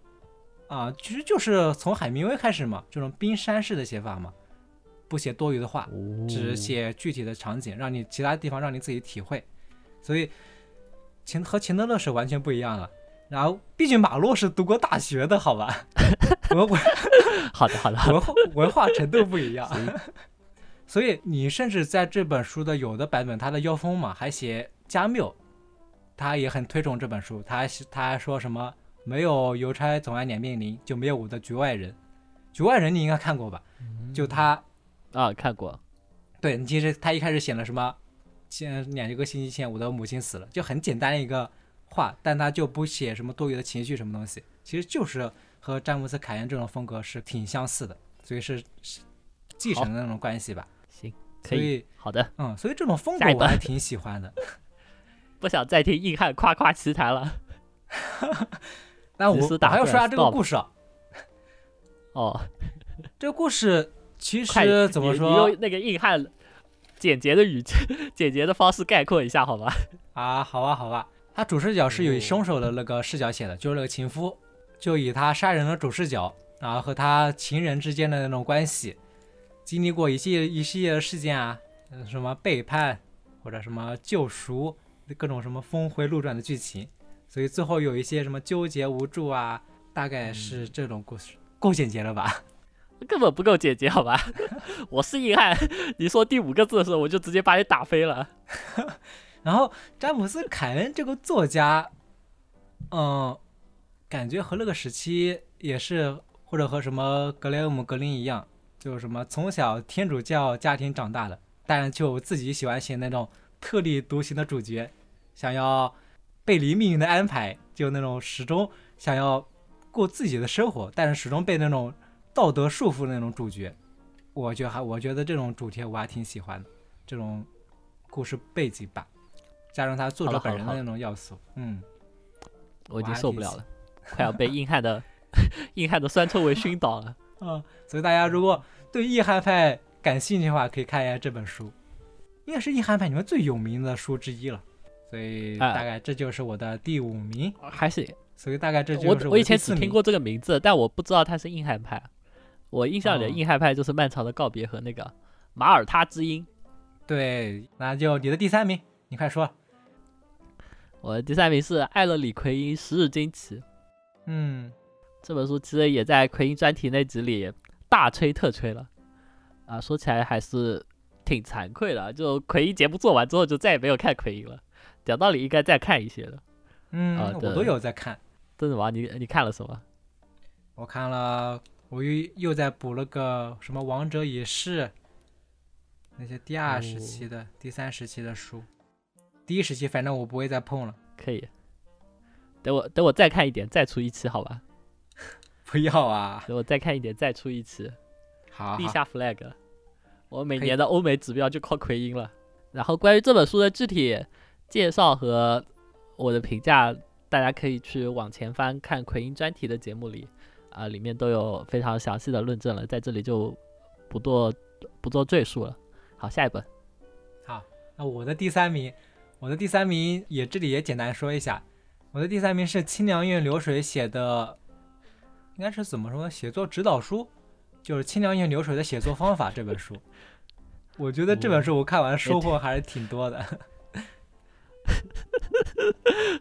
啊，其实就是从海明威开始嘛，这种冰山式的写法嘛，不写多余的话，只写具体的场景，让你其他地方让你自己体会。所以钱和钱德勒是完全不一样的。然后，毕竟马洛是读过大学的，好吧？文文，好的好的，文化文化程度不一样。所以你甚至在这本书的有的版本，他的腰封嘛还写加缪，他也很推崇这本书。他还他还说什么没有邮差总爱念命令，就没有我的局外人。局外人你应该看过吧？就他啊看过。对你其实他一开始写了什么？前两个星期前我的母亲死了，就很简单一个。画，但他就不写什么多余的情绪什么东西，其实就是和詹姆斯凯恩这种风格是挺相似的，所以是继承的那种关系吧。行，可以，好的，嗯，所以这种风格我还挺喜欢的。不想再听硬汉夸夸其谈了。那我我还要说下这个故事。哦，这个故事其实怎么说？你用那个硬汉简洁的语气、简洁的方式概括一下，好吧？啊，好吧，好吧。他主视角是以凶手的那个视角写的，就是那个情夫，就以他杀人的主视角，然后和他情人之间的那种关系，经历过一系列一系列的事件啊，什么背叛或者什么救赎，各种什么峰回路转的剧情，所以最后有一些什么纠结无助啊，大概是这种故事，够简洁了吧？根本不够简洁，好吧？我是硬汉，你说第五个字的时候，我就直接把你打飞了。然后詹姆斯·凯恩这个作家，嗯，感觉和那个时期也是，或者和什么格雷厄姆·格林一样，就是什么从小天主教家庭长大的，但就自己喜欢写那种特立独行的主角，想要背离命运的安排，就那种始终想要过自己的生活，但是始终被那种道德束缚的那种主角。我觉得还，我觉得这种主题我还挺喜欢的，这种故事背景吧。加上他作者本人的那种要素，嗯，我已经受不了了，快要被硬汉的 硬汉的酸臭味熏倒了。嗯，所以大家如果对硬汉派感兴趣的话，可以看一下这本书，应该是硬汉派里面最有名的书之一了。所以大概这就是我的第五名，还是所以大概这就是我我以前只听过这个名字，但我不知道他是硬汉派。我印象里的硬汉派就是《漫长的告别》和那个《马耳他之音》。对，那就你的第三名。你快说，我的第三名是艾勒里奎因《十日惊奇》。嗯，这本书其实也在奎因专题那集里大吹特吹了。啊，说起来还是挺惭愧的，就奎因节目做完之后就再也没有看奎因了。讲道理应该再看一些的。嗯，我都有在看。真的吗？你你看了什么？我看了，我又又在补了个什么《王者已逝》那些第二时期的、第三时期的书。第一时期，反正我不会再碰了。可以，等我等我再看一点，再出一期，好吧？不要啊！等我再看一点，再出一期。好，立下 flag。我每年的欧美指标就靠奎因了。然后关于这本书的具体介绍和我的评价，大家可以去往前翻看奎因专题的节目里，啊，里面都有非常详细的论证了，在这里就不做不做赘述了。好，下一本。好，那我的第三名。我的第三名也这里也简单说一下，我的第三名是清凉院流水写的，应该是怎么说呢？写作指导书，就是清凉院流水的写作方法这本书。我觉得这本书我看完收获还是挺多的。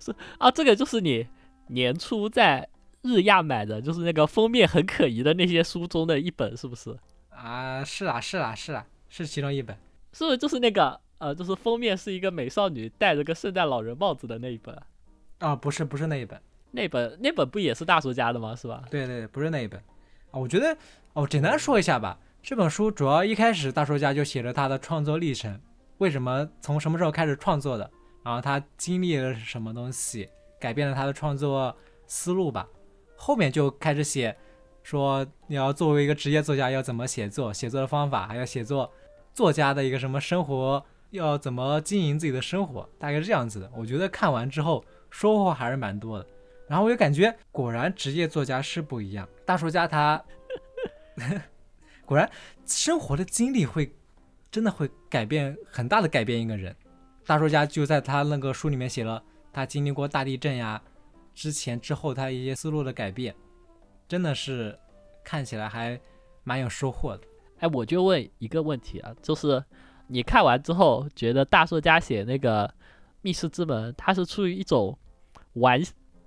是 啊，这个就是你年初在日亚买的，就是那个封面很可疑的那些书中的一本，是不是？啊，是啊，是啊，是啊，是其中一本。是不是就是那个？呃，就是封面是一个美少女戴着个圣诞老人帽子的那一本，啊，不是，不是那一本，那本那本不也是大叔家的吗？是吧？对对，不是那一本，啊，我觉得，哦，简单说一下吧，这本书主要一开始大叔家就写着他的创作历程，为什么从什么时候开始创作的，然后他经历了什么东西，改变了他的创作思路吧，后面就开始写说你要作为一个职业作家要怎么写作，写作的方法，还有写作作家的一个什么生活，要怎么经营自己的生活，大概是这样子的。我觉得看完之后收获还是蛮多的。然后我就感觉，果然职业作家是不一样。大叔家他 果然生活的经历会真的会改变很大的改变一个人。大叔家就在他那个书里面写了他经历过大地震呀，之前之后他一些思路的改变，真的是看起来还蛮有收获的。哎，我就问一个问题啊，就是你看完之后觉得大作家写那个密室之门，他是出于一种玩。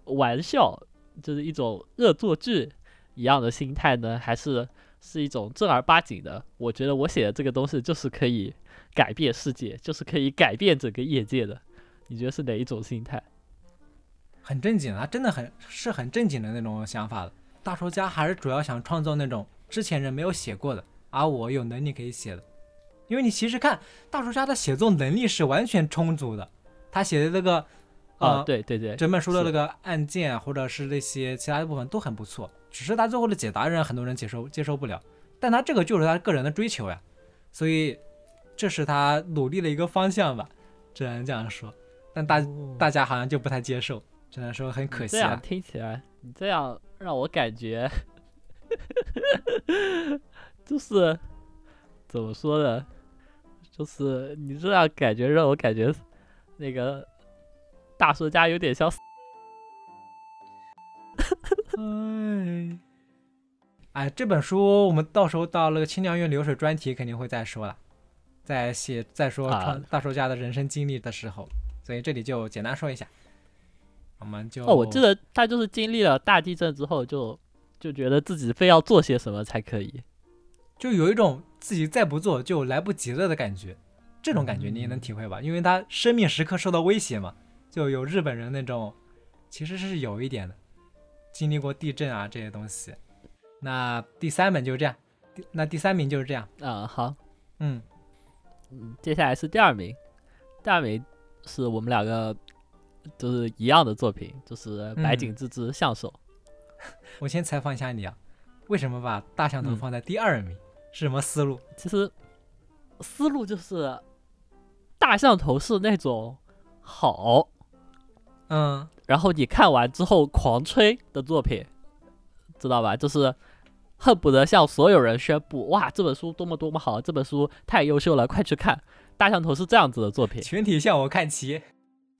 玩笑就是一种恶作剧一样的心态呢，还是是一种正儿八经的？我觉得我写的这个东西就是可以改变世界，就是可以改变整个业界的。你觉得是哪一种心态？很正经啊，真的很是很正经的那种想法的。大说家还是主要想创造那种之前人没有写过的，而我有能力可以写的。因为你其实看大叔家的写作能力是完全充足的，他写的这个。啊，对对对，整本书的那个案件或者是那些其他的部分都很不错，只是他最后的解答让很多人接受接受不了。但他这个就是他个人的追求呀，所以这是他努力的一个方向吧，只能这样说。但大大家好像就不太接受，只能说很可惜。这样听起来，你这样让我感觉，就是怎么说呢？就是你这样感觉让我感觉那个。大叔家有点像，哎，哎，这本书我们到时候到那个清凉院流水专题肯定会再说了，在写再说大叔家的人生经历的时候，所以这里就简单说一下，我们就哦，我记得他就是经历了大地震之后，就就觉得自己非要做些什么才可以，就有一种自己再不做就来不及了的感觉，这种感觉你也能体会吧？因为他生命时刻受到威胁嘛。就有日本人那种，其实是有一点的，经历过地震啊这些东西。那第三本就是这样，那第三名就是这样。啊，好，嗯嗯，接下来是第二名，第二名是我们两个就是一样的作品，就是白井智之相手。我先采访一下你啊，为什么把大象头放在第二名？是什么思路？其实思路就是大象头是那种好。嗯，然后你看完之后狂吹的作品，知道吧？就是恨不得向所有人宣布：哇，这本书多么多么好，这本书太优秀了，快去看！大象头是这样子的作品，群体向我看齐。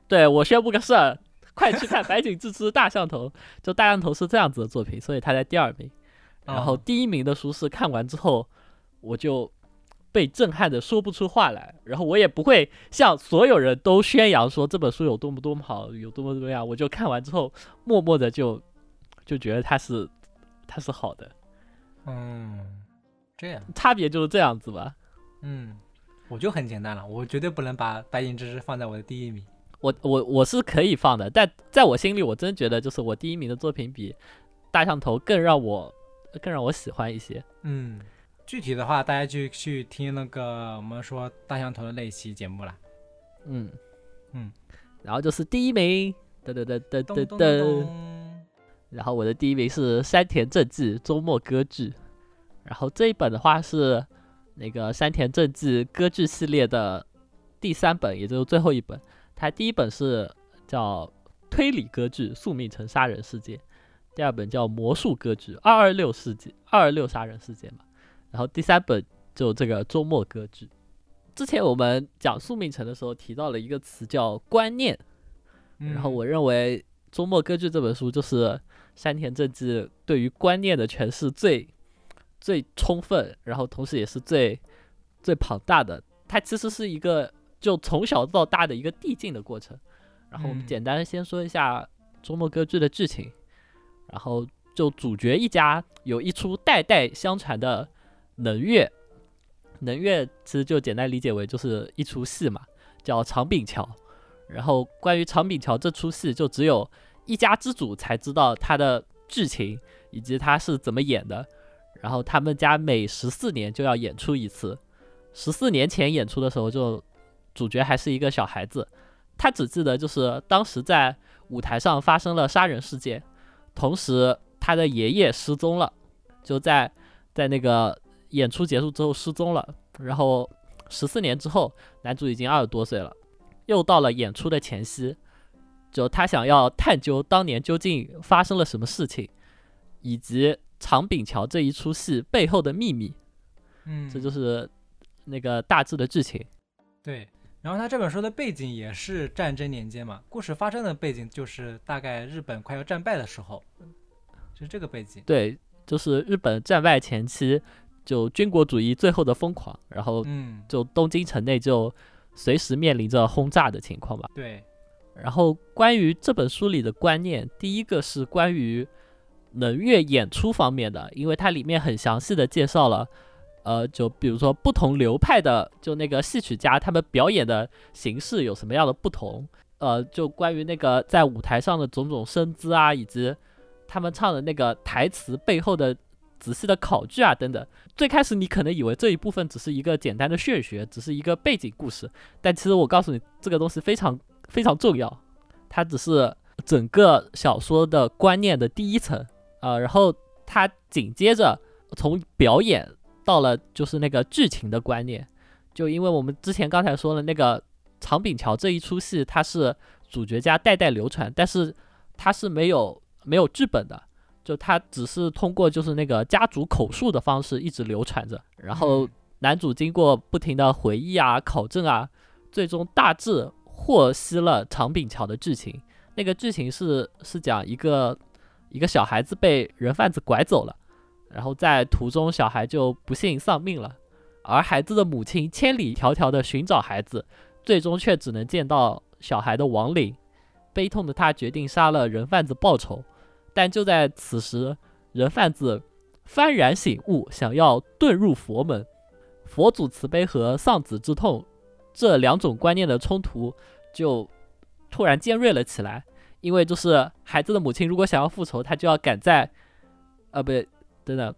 对我宣布个事儿，快去看白井智之大象头，就大象头是这样子的作品，所以他在第二名。然后第一名的书是看完之后我就。被震撼的说不出话来，然后我也不会向所有人都宣扬说这本书有多么多么好，有多么多么样。我就看完之后，默默的就就觉得它是它是好的。嗯，这样差别就是这样子吧。嗯，我就很简单了，我绝对不能把白银之诗放在我的第一名。我我我是可以放的，但在我心里，我真觉得就是我第一名的作品比大象头更让我更让我喜欢一些。嗯。具体的话，大家就去听那个我们说大象头的那一期节目了。嗯嗯，然后就是第一名，噔噔噔噔噔噔。然后我的第一名是山田正纪周末歌剧。然后这一本的话是那个山田正纪歌剧系列的第三本，也就是最后一本。它第一本是叫推理歌剧《宿命城杀人事件》，第二本叫魔术歌剧《二二六事件》，二二六杀人事件嘛。然后第三本就这个周末歌剧。之前我们讲宿命城的时候提到了一个词叫观念，然后我认为周末歌剧这本书就是山田正治对于观念的诠释最最充分，然后同时也是最最庞大的。它其实是一个就从小到大的一个递进的过程。然后我们简单先说一下周末歌剧的剧情，然后就主角一家有一出代代相传的。能乐，能乐其实就简单理解为就是一出戏嘛，叫长柄桥。然后关于长柄桥这出戏，就只有一家之主才知道它的剧情以及它是怎么演的。然后他们家每十四年就要演出一次，十四年前演出的时候，就主角还是一个小孩子，他只记得就是当时在舞台上发生了杀人事件，同时他的爷爷失踪了。就在在那个演出结束之后失踪了。然后十四年之后，男主已经二十多岁了，又到了演出的前夕，就他想要探究当年究竟发生了什么事情，以及长柄桥这一出戏背后的秘密。嗯，这就是那个大致的剧情。对。然后他这本书的背景也是战争年间嘛，故事发生的背景就是大概日本快要战败的时候，是这个背景。对，就是日本战败前期，就军国主义最后的疯狂，然后嗯，就东京城内就随时面临着轰炸的情况吧。对。然后关于这本书里的观念，第一个是关于能乐演出方面的，因为它里面很详细的介绍了。呃，就比如说不同流派的，就那个戏曲家，他们表演的形式有什么样的不同？呃，就关于那个在舞台上的种种身姿啊，以及他们唱的那个台词背后的仔细的考据啊，等等。最开始你可能以为这一部分只是一个简单的炫学，只是一个背景故事，但其实我告诉你，这个东西非常非常重要，它只是整个小说的观念的第一层啊。然后它紧接着从表演。到了就是那个剧情的观念，就因为我们之前刚才说了那个长柄桥这一出戏，它是主角家代代流传，但是它是没有没有剧本的，就他只是通过就是那个家族口述的方式一直流传着。然后男主经过不停的回忆啊、考证啊，最终大致获悉了长柄桥的剧情。那个剧情是是讲一个一个小孩子被人贩子拐走了。然后在途中，小孩就不幸丧命了，而孩子的母亲千里迢迢的寻找孩子，最终却只能见到小孩的亡灵。悲痛的他决定杀了人贩子报仇，但就在此时，人贩子幡然醒悟，想要遁入佛门。佛祖慈悲和丧子之痛这两种观念的冲突就突然尖锐了起来，因为就是孩子的母亲如果想要复仇，他就要赶在，呃，不对。等等，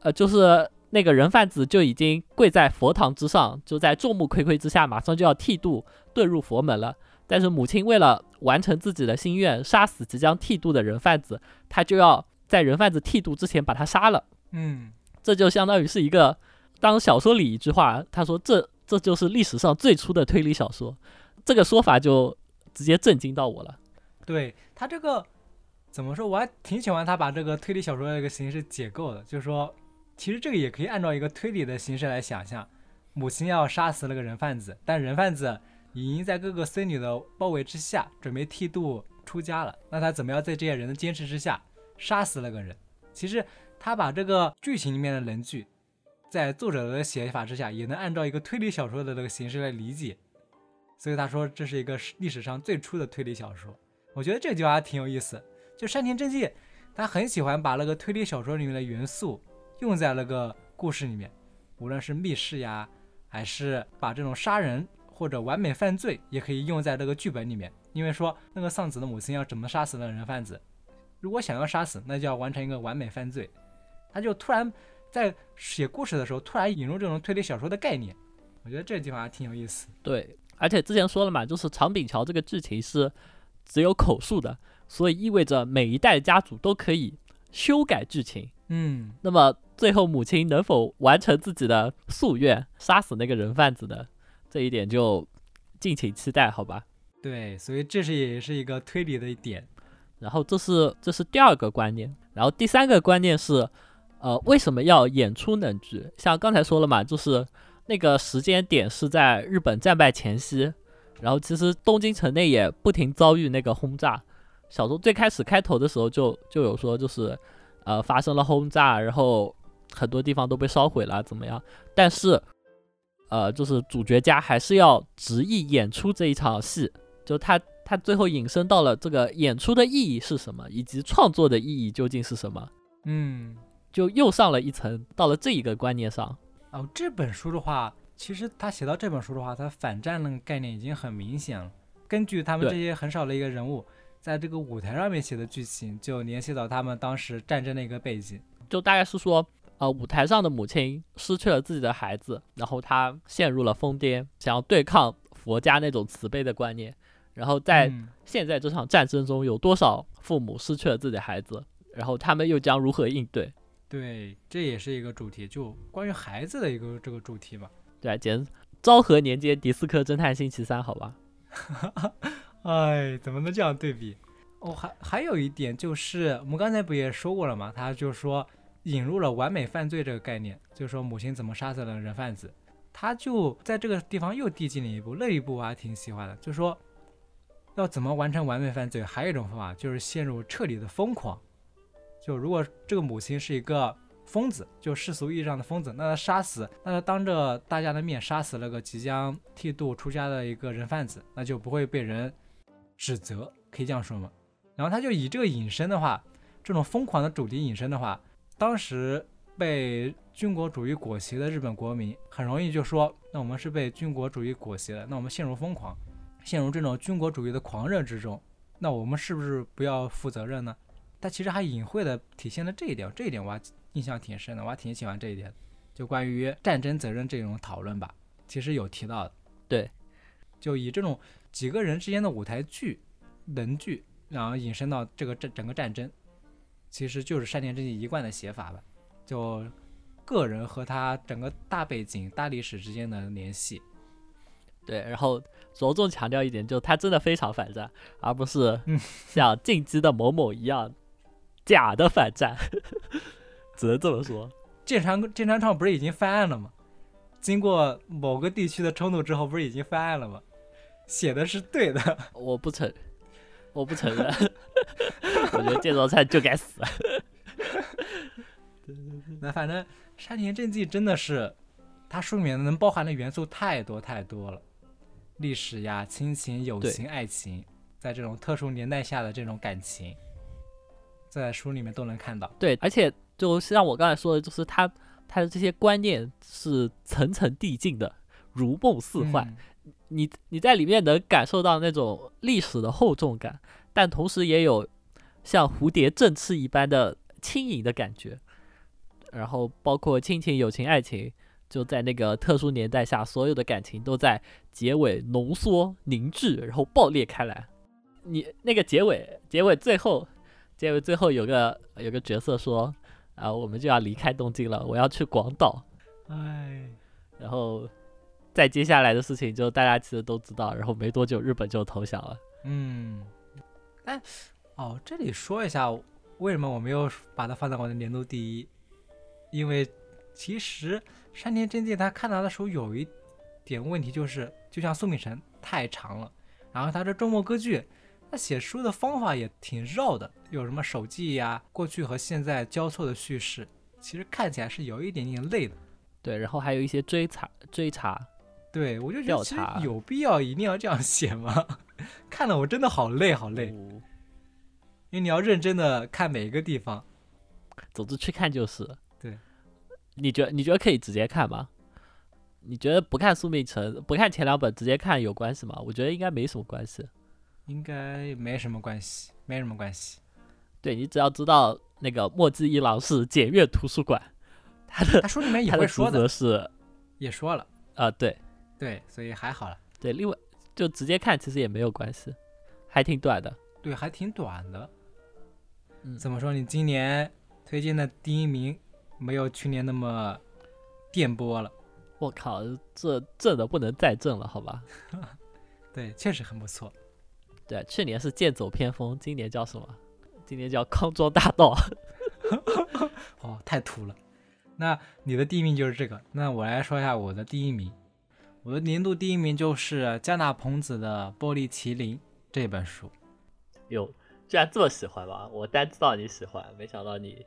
呃，就是那个人贩子就已经跪在佛堂之上，就在众目睽睽之下，马上就要剃度遁入佛门了。但是母亲为了完成自己的心愿，杀死即将剃度的人贩子，他就要在人贩子剃度之前把他杀了。嗯，这就相当于是一个当小说里一句话，他说这这就是历史上最初的推理小说。这个说法就直接震惊到我了。对他这个。怎么说？我还挺喜欢他把这个推理小说的一个形式解构的，就是说，其实这个也可以按照一个推理的形式来想象：母亲要杀死那个人贩子，但人贩子已经在各个僧女的包围之下，准备剃度出家了。那他怎么样在这些人的坚持之下杀死那个人？其实他把这个剧情里面的人剧，在作者的写法之下，也能按照一个推理小说的这个形式来理解。所以他说这是一个历史上最初的推理小说。我觉得这句话挺有意思。就山田正纪，他很喜欢把那个推理小说里面的元素用在那个故事里面，无论是密室呀，还是把这种杀人或者完美犯罪，也可以用在这个剧本里面。因为说那个丧子的母亲要怎么杀死那个人贩子，如果想要杀死，那就要完成一个完美犯罪。他就突然在写故事的时候，突然引入这种推理小说的概念，我觉得这个地方还挺有意思。对，而且之前说了嘛，就是长柄桥这个剧情是只有口述的。所以意味着每一代家族都可以修改剧情，嗯，那么最后母亲能否完成自己的夙愿，杀死那个人贩子的这一点就敬请期待，好吧？对，所以这是也是一个推理的一点。然后这是这是第二个观念，然后第三个观念是，呃，为什么要演出冷剧？像刚才说了嘛，就是那个时间点是在日本战败前夕，然后其实东京城内也不停遭遇那个轰炸。小说最开始开头的时候就就有说，就是，呃，发生了轰炸，然后很多地方都被烧毁了，怎么样？但是，呃，就是主角家还是要执意演出这一场戏，就他他最后引申到了这个演出的意义是什么，以及创作的意义究竟是什么？嗯，就又上了一层，到了这一个观念上。哦，这本书的话，其实他写到这本书的话，他反战那个概念已经很明显了。根据他们这些很少的一个人物。在这个舞台上面写的剧情，就联系到他们当时战争的一个背景，就大概是说，呃，舞台上的母亲失去了自己的孩子，然后她陷入了疯癫，想要对抗佛家那种慈悲的观念。然后在现在这场战争中，有多少父母失去了自己的孩子，然后他们又将如何应对？对，这也是一个主题，就关于孩子的一个这个主题嘛。对，简昭和年间迪斯科侦探星期三，好吧？哎，怎么能这样对比？哦，还还有一点就是，我们刚才不也说过了吗？他就说引入了完美犯罪这个概念，就是说母亲怎么杀死了人贩子。他就在这个地方又递进了一步，那一步我还挺喜欢的，就是说要怎么完成完美犯罪，还有一种方法就是陷入彻底的疯狂。就如果这个母亲是一个疯子，就世俗意义上的疯子，那他杀死，那他当着大家的面杀死了个即将剃度出家的一个人贩子，那就不会被人指责，可以这样说吗？然后他就以这个隐身的话，这种疯狂的主题隐身的话，当时被军国主义裹挟的日本国民很容易就说，那我们是被军国主义裹挟的，那我们陷入疯狂，陷入这种军国主义的狂热之中，那我们是不是不要负责任呢？他其实还隐晦的体现了这一点，这一点我还印象挺深的，我还挺喜欢这一点，就关于战争责任这种讨论吧，其实有提到的，对，就以这种几个人之间的舞台剧、能剧。然后引申到这个整整个战争，其实就是山田真纪一贯的写法吧，就个人和他整个大背景、大历史之间的联系。对，然后着重强调一点，就他真的非常反战，而不是 像进击的某某一样假的反战，只能这么说。剑川剑川创不是已经翻案了吗？经过某个地区的冲突之后，不是已经翻案了吗？写的是对的，我不承。我不承认，我觉得这道菜就该死。那反正山田正纪真的是，他书里面能包含的元素太多太多了，历史呀、亲情、友情、爱情，在这种特殊年代下的这种感情，在书里面都能看到。对，而且就像我刚才说的，就是他他的这些观念是层层递进的，如梦似幻。你你在里面能感受到那种历史的厚重感，但同时也有像蝴蝶振翅一般的轻盈的感觉。然后包括亲情、友情、爱情，就在那个特殊年代下，所有的感情都在结尾浓缩凝滞，然后爆裂开来。你那个结尾，结尾最后，结尾最后有个有个角色说：“啊，我们就要离开东京了，我要去广岛。”哎，然后。再接下来的事情就大家其实都知道，然后没多久日本就投降了。嗯，哎，哦，这里说一下为什么我没有把它放在我的年度第一，因为其实山田真纪他看他的时候有一点问题，就是就像苏敏成太长了，然后他这周末歌剧，他写书的方法也挺绕的，有什么手记呀，过去和现在交错的叙事，其实看起来是有一点点累的。对，然后还有一些追查追查。对，我就觉得有必要一定要这样写吗？看了我真的好累，好累。因为你要认真的看每一个地方。总之去看就是。对。你觉得你觉得可以直接看吗？你觉得不看苏明成，不看前两本直接看有关系吗？我觉得应该没什么关系。应该没什么关系，没什么关系。对你只要知道那个墨迹一郎是检阅图书馆，他的他书里面也会说的是，也说了啊，对。对，所以还好了。对，另外就直接看其实也没有关系，还挺短的。对，还挺短的。嗯，怎么说？你今年推荐的第一名没有去年那么电波了。我靠，这正的不能再正了，好吧？对，确实很不错。对，去年是剑走偏锋，今年叫什么？今年叫 康庄大道。哦，太土了。那你的第一名就是这个。那我来说一下我的第一名。我的年度第一名就是加纳朋子的《玻璃麒麟》这本书。哟，居然这么喜欢吗？我单知道你喜欢，没想到你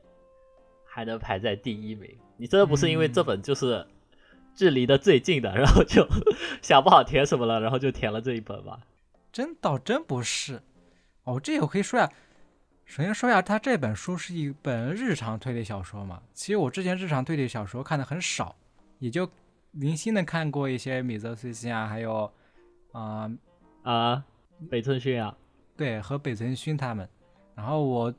还能排在第一名。你真的不是因为这本就是距离的最近的，然后就 想不好填什么了，然后就填了这一本吧？真倒真不是。哦，这个可以说呀。首先说一下，它这本书是一本日常推理小说嘛？其实我之前日常推理小说看的很少，也就。零星的看过一些米泽穗信啊，还有，啊啊北村薰啊，对，和北村薰他们。然后我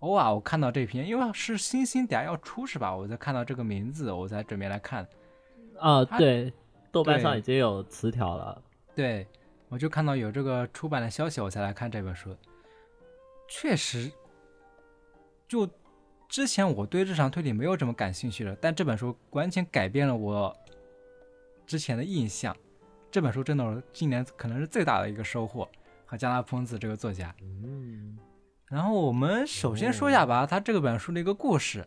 偶尔我看到这篇，因为是星星下要出是吧？我才看到这个名字，我才准备来看。啊，对，豆瓣上已经有词条了。对，我就看到有这个出版的消息，我才来看这本书。确实，就之前我对日常推理没有这么感兴趣的，但这本书完全改变了我之前的印象。这本书真的是今年可能是最大的一个收获，和加拉彭子这个作家。嗯，然后我们首先说一下吧，他这个本书的一个故事。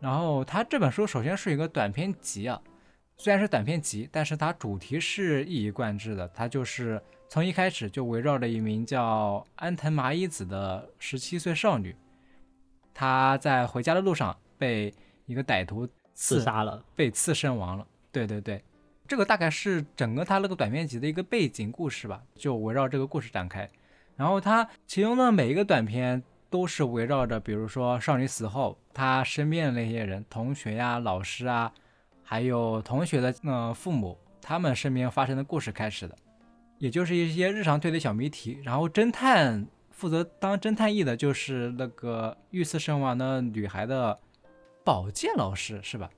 然后他这本书首先是一个短篇集啊，虽然是短篇集，但是它主题是一以贯之的。它就是从一开始就围绕着一名叫安藤麻衣子的十七岁少女，她在回家的路上被一个歹徒刺杀了，被刺身亡了。对对对。这个大概是整个他那个短篇集的一个背景故事吧，就围绕这个故事展开。然后他其中的每一个短片都是围绕着，比如说少女死后，他身边的那些人，同学呀、老师啊，还有同学的呃父母，他们身边发生的故事开始的，也就是一些日常推理小谜题。然后侦探负责当侦探役的就是那个遇刺身亡的女孩的保健老师，是吧？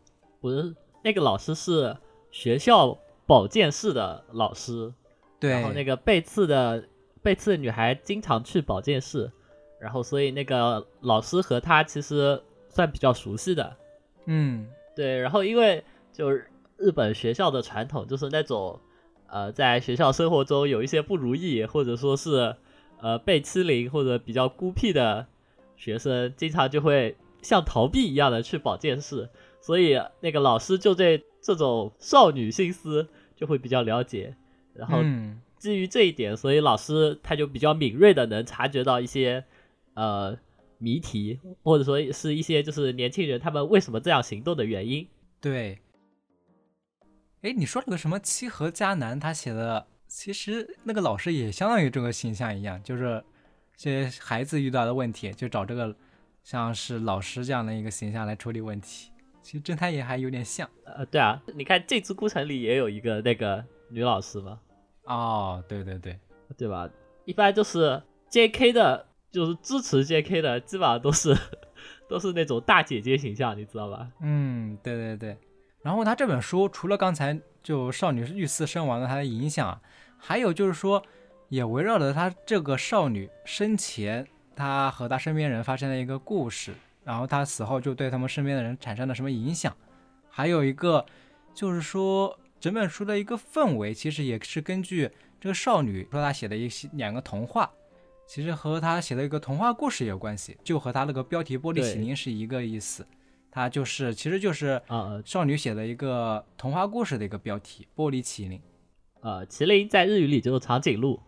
不是，那个老师是。学校保健室的老师，对，然后那个被刺的被刺的女孩经常去保健室，然后所以那个老师和她其实算比较熟悉的，嗯，对，然后因为就是日本学校的传统就是那种，呃，在学校生活中有一些不如意或者说是呃被欺凌或者比较孤僻的学生，经常就会像逃避一样的去保健室，所以那个老师就对。这种少女心思就会比较了解，然后基于这一点，所以老师他就比较敏锐的能察觉到一些呃谜题，或者说是一些就是年轻人他们为什么这样行动的原因。对，哎，你说了个什么七和迦南，他写的其实那个老师也相当于这个形象一样，就是这些孩子遇到的问题，就找这个像是老师这样的一个形象来处理问题。其实侦探也还有点像，呃，对啊，你看这次孤城里也有一个那个女老师嘛，哦，对对对，对吧？一般就是 J.K. 的，就是支持 J.K. 的，基本上都是都是那种大姐姐形象，你知道吧？嗯，对对对。然后他这本书除了刚才就少女遇刺身亡的他的影响，还有就是说也围绕着她这个少女生前，她和她身边人发生的一个故事。然后他死后就对他们身边的人产生了什么影响？还有一个就是说，整本书的一个氛围其实也是根据这个少女说她写的一些两个童话，其实和她写的一个童话故事也有关系，就和她那个标题《玻璃麒麟》是一个意思。它就是其实就是啊，少女写的一个童话故事的一个标题《玻璃麒麟》。呃，麒麟在日语里就是长颈鹿。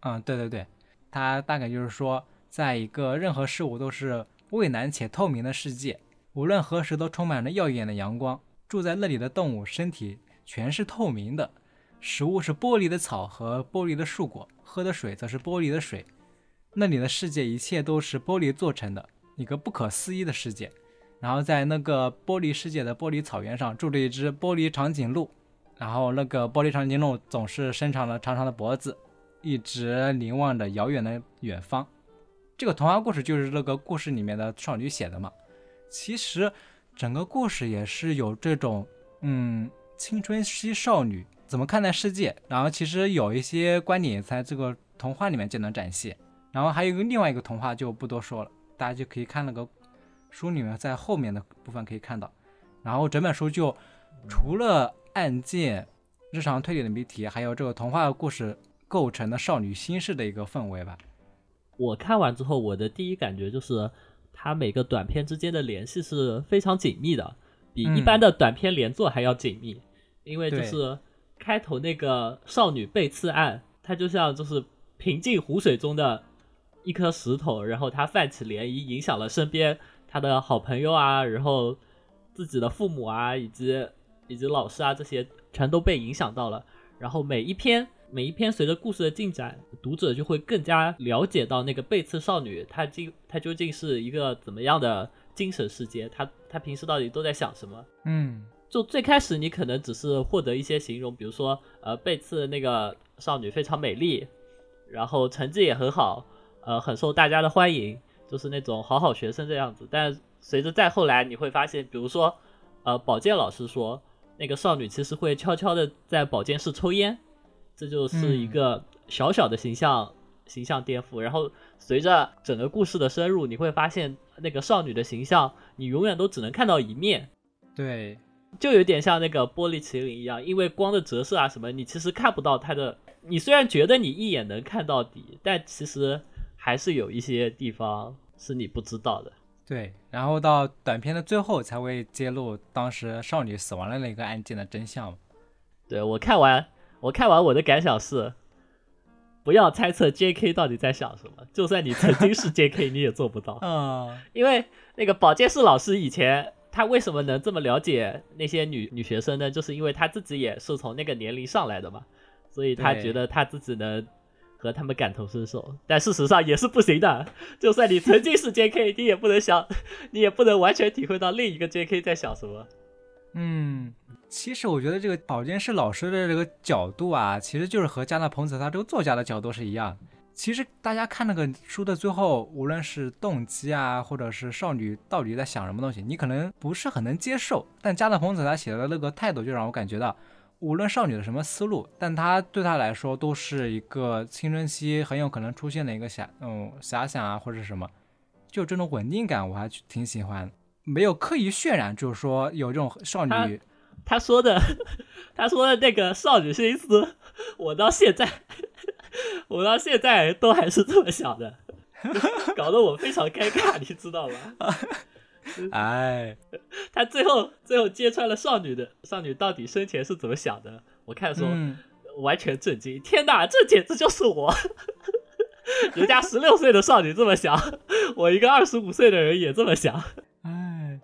嗯，对对对，它大概就是说，在一个任何事物都是。蔚蓝且透明的世界，无论何时都充满着耀眼的阳光。住在那里的动物身体全是透明的，食物是玻璃的草和玻璃的树果，喝的水则是玻璃的水。那里的世界一切都是玻璃做成的，一个不可思议的世界。然后在那个玻璃世界的玻璃草原上住着一只玻璃长颈鹿，然后那个玻璃长颈鹿总是伸长了长长的脖子，一直凝望着遥远的远方。这个童话故事就是那个故事里面的少女写的嘛。其实整个故事也是有这种，嗯，青春期少女怎么看待世界。然后其实有一些观点在这个童话里面就能展现。然后还有一个另外一个童话就不多说了，大家就可以看那个书里面在后面的部分可以看到。然后整本书就除了案件、日常推理的谜题，还有这个童话故事构成的少女心事的一个氛围吧。我看完之后，我的第一感觉就是，它每个短片之间的联系是非常紧密的，比一般的短片连作还要紧密。因为就是开头那个少女被刺案，它就像就是平静湖水中的一颗石头，然后它泛起涟漪，影响了身边他的好朋友啊，然后自己的父母啊，以及以及老师啊，这些全都被影响到了。然后每一篇。每一篇随着故事的进展，读者就会更加了解到那个被刺少女，她究她究竟是一个怎么样的精神世界，她她平时到底都在想什么？嗯，就最开始你可能只是获得一些形容，比如说呃被刺的那个少女非常美丽，然后成绩也很好，呃很受大家的欢迎，就是那种好好学生这样子。但随着再后来，你会发现，比如说呃保健老师说，那个少女其实会悄悄的在保健室抽烟。这就是一个小小的形象形象颠覆，然后随着整个故事的深入，你会发现那个少女的形象，你永远都只能看到一面。对，就有点像那个玻璃麒麟一样，因为光的折射啊什么，你其实看不到它的。你虽然觉得你一眼能看到底，但其实还是有一些地方是你不知道的。对，然后到短片的最后才会揭露当时少女死亡的那个案件的真相。对我看完，我看完我的感想是。不要猜测 J.K. 到底在想什么，就算你曾经是 J.K. 你也做不到嗯！因为那个保健室老师以前他为什么能这么了解那些女女学生呢？就是因为他自己也是从那个年龄上来的嘛，所以他觉得他自己能和他们感同身受。但事实上也是不行的，就算你曾经是 J.K.，你也不能想，你也不能完全体会到另一个 J.K. 在想什么。嗯。其实我觉得这个保健室老师的这个角度啊，其实就是和加纳彭子他这个作家的角度是一样。其实大家看那个书的最后，无论是动机啊，或者是少女到底在想什么东西，你可能不是很能接受。但加纳彭子他写的那个态度，就让我感觉到，无论少女的什么思路，但他对他来说都是一个青春期很有可能出现的一个遐嗯遐想啊，或者什么，就这种稳定感，我还挺喜欢，没有刻意渲染，就是说有这种少女。他说的，他说的那个少女心思，我到现在，我到现在都还是这么想的，搞得我非常尴尬，你知道吗？哎，他最后最后揭穿了少女的少女到底生前是怎么想的，我看说完全震惊，天哪，这简直就是我，人家十六岁的少女这么想，我一个二十五岁的人也这么想，哎，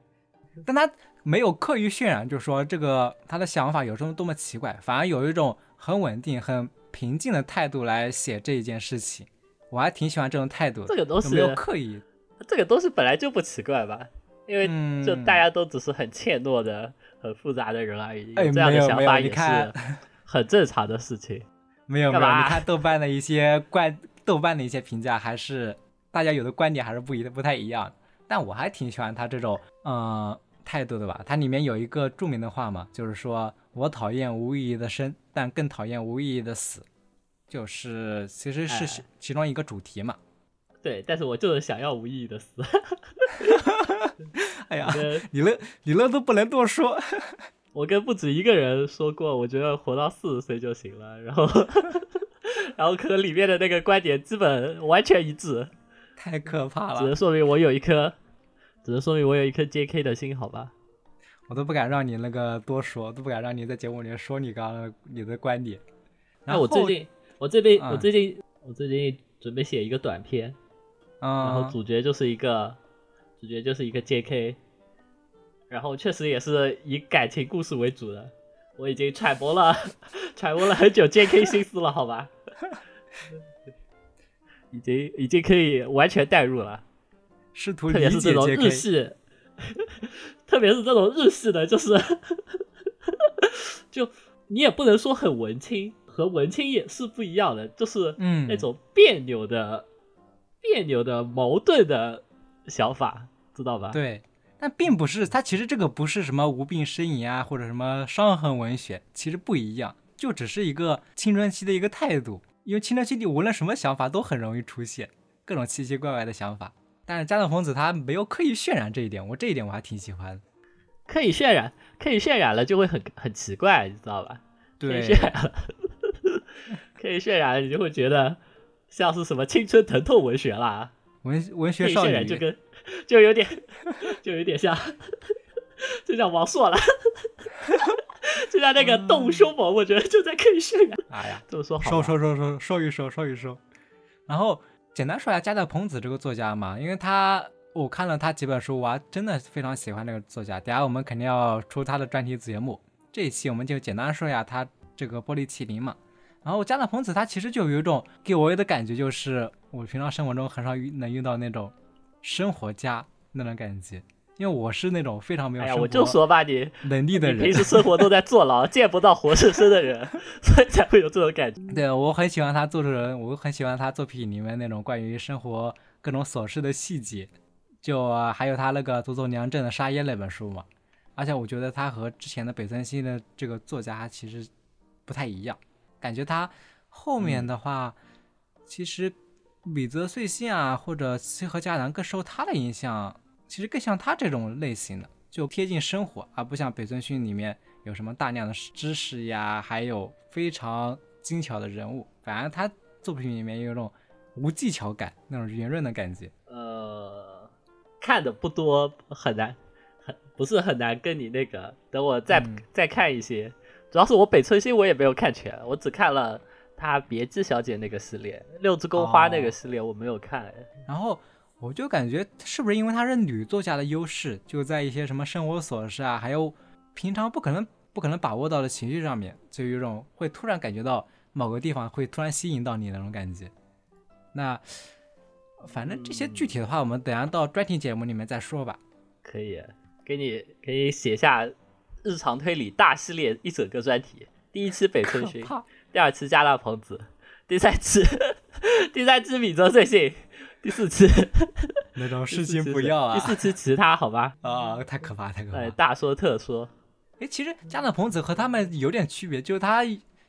但他。没有刻意渲染，就是说这个他的想法有时候多么奇怪，反而有一种很稳定、很平静的态度来写这一件事情，我还挺喜欢这种态度。这个东西没有刻意，这个东西本来就不奇怪吧？因为就大家都只是很怯懦的、很复杂的人而已，这样的想法也是很正常的事情。没有没有，你看豆瓣的一些观，豆瓣的一些评价还是大家有的观点还是不一不太一样，但我还挺喜欢他这种，嗯。态度的吧，它里面有一个著名的话嘛，就是说我讨厌无意义的生，但更讨厌无意义的死，就是其实是其中一个主题嘛。对，但是我就是想要无意义的死。哎呀，你那，你那都不能多说。我跟不止一个人说过，我觉得活到四十岁就行了。然后，然后可能里面的那个观点基本完全一致。太可怕了，只能说明我有一颗。只能说明我有一颗 J.K. 的心，好吧？我都不敢让你那个多说，都不敢让你在节目里面说你刚刚你的观点。那我最近，我这边，我最近，我最近准备写一个短片，然后主角就是一个，主角就是一个 J.K. 然后确实也是以感情故事为主的。我已经揣摩了，揣摩了很久 J.K. 心思了，好吧？已经已经可以完全代入了。试图特别是这种日系，特别是这种日系的，就是，就你也不能说很文青，和文青也是不一样的，就是嗯那种别扭的、别扭的、矛盾的想法，知道吧？对，但并不是，它其实这个不是什么无病呻吟啊，或者什么伤痕文学，其实不一样，就只是一个青春期的一个态度，因为青春期你无论什么想法都很容易出现各种奇奇怪怪的想法。但是加藤丰子他没有刻意渲染这一点，我这一点我还挺喜欢。刻意渲染，刻意渲染了就会很很奇怪，你知道吧？对，渲染了，可以渲染，你就会觉得像是什么青春疼痛文学啦，文文学少女就跟就有点 就有点像，就像王朔了，就像那个动物凶猛，我觉得就在刻意渲染。哎呀，这么说好，收收收收收一收收一收，然后。简单说一下加藤朋子这个作家嘛，因为他我看了他几本书，我还真的非常喜欢这个作家。等下我们肯定要出他的专题节目，这一期我们就简单说一下他这个玻璃麒麟嘛。然后加藤朋子他其实就有一种给我的感觉，就是我平常生活中很少遇能遇到那种生活家那种感觉。因为我是那种非常没有，哎呀，我就说吧，你能力的人，平时 生活都在坐牢，见不到活生生的人，所以才会有这种感觉。对，我很喜欢他做人，我很喜欢他作品里面那种关于生活各种琐事的细节，就还有他那个佐佐良镇的沙耶那本书嘛。而且我觉得他和之前的北村新的这个作家其实不太一样，感觉他后面的话其实米泽穗信啊，或者七和佳南更受他的影响，其实更像他这种类型的，就贴近生活，而不像北村薰里面有什么大量的知识呀，还有非常精巧的人物。反而他作品里面有一种无技巧感，那种圆润的感觉。呃，看的不多，很难，很不是很难跟你那个。等我再再看一些，主要是我北村薰我也没有看全，我只看了。他别致小姐那个系列，六之宫花那个系列我没有看，然后我就感觉是不是因为她是女作家的优势，就在一些什么生活琐事啊，还有平常不可能不可能把握到的情绪上面，就有一种会突然感觉到某个地方会突然吸引到你那种感觉。那反正这些具体的话，我们等下到专题节目里面再说吧。可以，给你可以写下日常推理大系列一整个专题，第一期北村薰。第二期加纳朋子，第三期 第三期米泽最信，第四次那种事情不要啊，第四次其他好吧？啊，太可怕，太可怕！大说特说。哎，其实加纳朋子和他们有点区别，就是他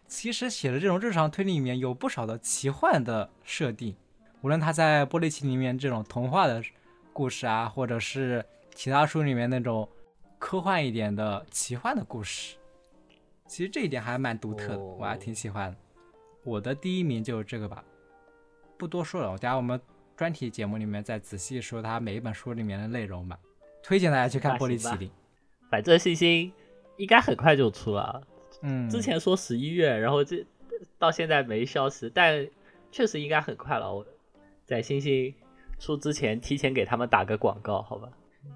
其实写的这种日常推理里面有不少的奇幻的设定，无论他在玻璃旗里面这种童话的故事啊，或者是其他书里面那种科幻一点的奇幻的故事。其实这一点还蛮独特的，我还挺喜欢。我的第一名就是这个吧，不多说了，我等下我们专题节目里面再仔细说它每一本书里面的内容吧。推荐大家去看《玻璃麒麟》，反正星星应该很快就出了。嗯，之前说十一月，然后这到现在没消息，但确实应该很快了。我在星星出之前，提前给他们打个广告，好吧？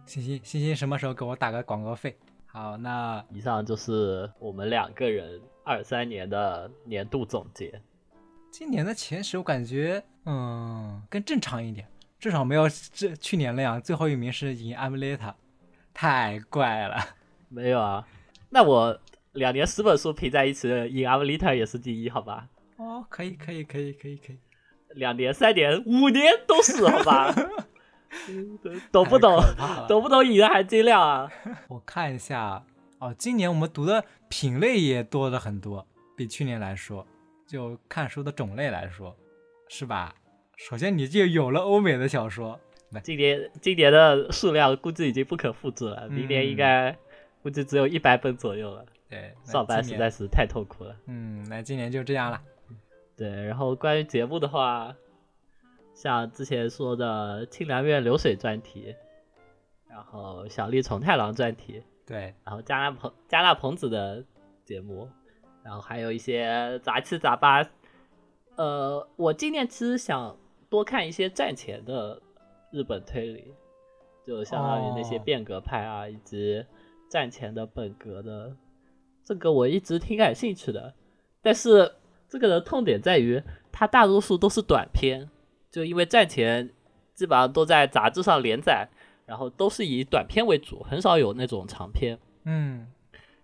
星星星星什么时候给我打个广告费？好，那以上就是我们两个人二三年的年度总结。今年的前十，我感觉嗯更正常一点，至少没有这去年那样。最后一名是赢阿姆雷塔，太怪了。没有啊，那我两年十本书拼在一起，赢阿姆雷塔也是第一，好吧？哦，可以，可以，可以，可以，可以。两年、三年、五年都是，好吧？懂不懂？懂不懂？赢的含金量啊！我看一下哦，今年我们读的品类也多了很多，比去年来说，就看书的种类来说，是吧？首先你就有了欧美的小说，今年今年的数量估计已经不可复制了，明年应该估计只有一百本左右了。对，上班实在是太痛苦了。嗯，那今年就这样了。对，然后关于节目的话。像之前说的清凉院流水专题，然后小丽重太郎专题，对，然后加纳朋加纳朋子的节目，然后还有一些杂七杂八。呃，我今年其实想多看一些战前的日本推理，就相当于那些变革派啊，以及战前的本格的，这个我一直挺感兴趣的。但是这个的痛点在于，它大多数都是短篇。就因为战前基本上都在杂志上连载，然后都是以短篇为主，很少有那种长篇。嗯，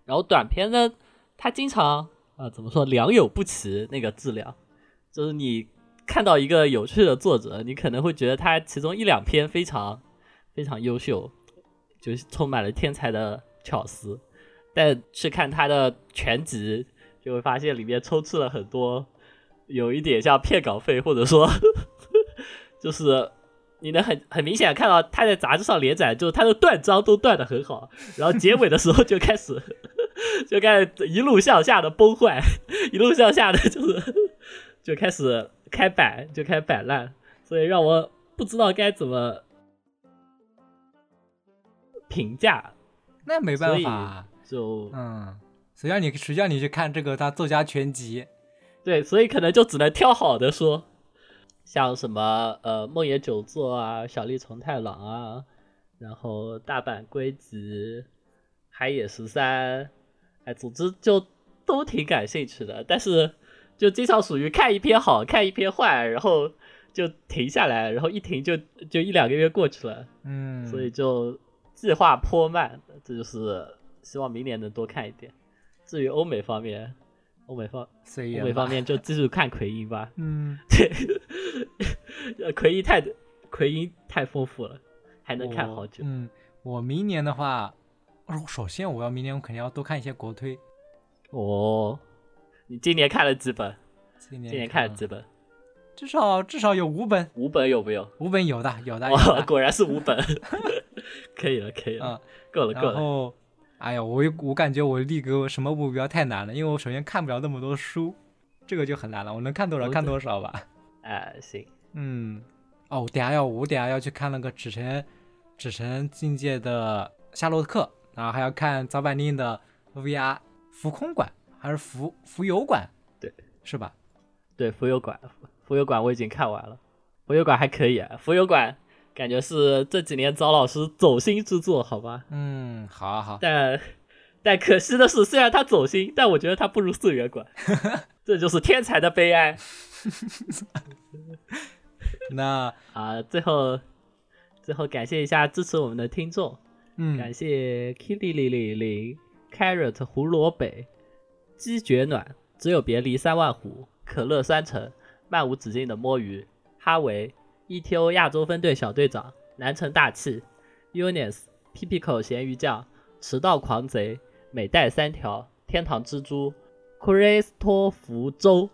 然后短篇呢，它经常啊怎么说良莠不齐那个质量，就是你看到一个有趣的作者，你可能会觉得他其中一两篇非常非常优秀，就是充满了天才的巧思，但去看他的全集，就会发现里面充斥了很多有一点像骗稿费，或者说。就是你能很很明显看到他在杂志上连载，就是他的断章都断的很好，然后结尾的时候就开始 就开始一路向下的崩坏，一路向下的就是就开始开摆，就开始摆烂，所以让我不知道该怎么评价。那没办法，就嗯，谁让你谁叫你去看这个他作家全集？对，所以可能就只能挑好的说。像什么呃梦野久作啊，小笠虫太郎啊，然后大阪归集、海野十三，哎，总之就都挺感兴趣的，但是就经常属于看一篇好看一篇坏，然后就停下来，然后一停就就一两个月过去了，嗯，所以就计划颇慢，这就是希望明年能多看一点。至于欧美方面。欧美方，欧美方面就继续看奎因吧。嗯，对，奎因太奎因太丰富了，还能看好久。嗯，我明年的话，首先我要明年我肯定要多看一些国推。哦，你今年看了几本？今年看了几本？至少至少有五本，五本有没有？五本有的，有的。哇，果然是五本，可以了，可以了，够了，够了。然后，哎呀，我我感觉我立个什么目标太难了，因为我首先看不了那么多书，这个就很难了。我能看多少看多少吧。哎，行，嗯，哦，等下要我等下要去看那个纸城，纸城境界的夏洛克，然后还要看早坂令的 VR 浮空馆还是浮浮游馆？对，是吧？对，浮游馆，浮游馆我已经看完了，浮游馆还可以啊，浮游馆感觉是这几年找老师走心之作，好吧？嗯，好好。但但可惜的是，虽然他走心，但我觉得他不如四元馆，这就是天才的悲哀。那 啊，最后最后感谢一下支持我们的听众，嗯，感谢 Kitty 零零零 Carrot 胡萝卜鸡绝暖，只有别离三万户。可乐三城，漫无止境的摸鱼，哈维，ETO 亚洲分队小队长，南城大气，Unis，PP 口咸鱼酱，迟到狂贼，美带三条，天堂蜘蛛，c r i s t o 福州，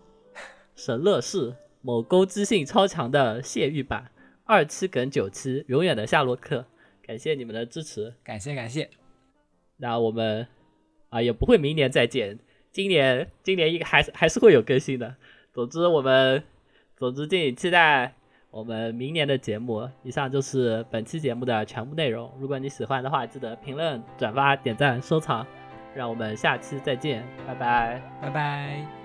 神乐士，某攻击性超强的泄欲版，二七梗九七，永远的夏洛克，感谢你们的支持，感谢感谢，那我们啊也不会明年再见。今年，今年一个还是还是会有更新的。总之，我们，总之敬请期待我们明年的节目。以上就是本期节目的全部内容。如果你喜欢的话，记得评论、转发、点赞、收藏。让我们下期再见，拜拜，拜拜。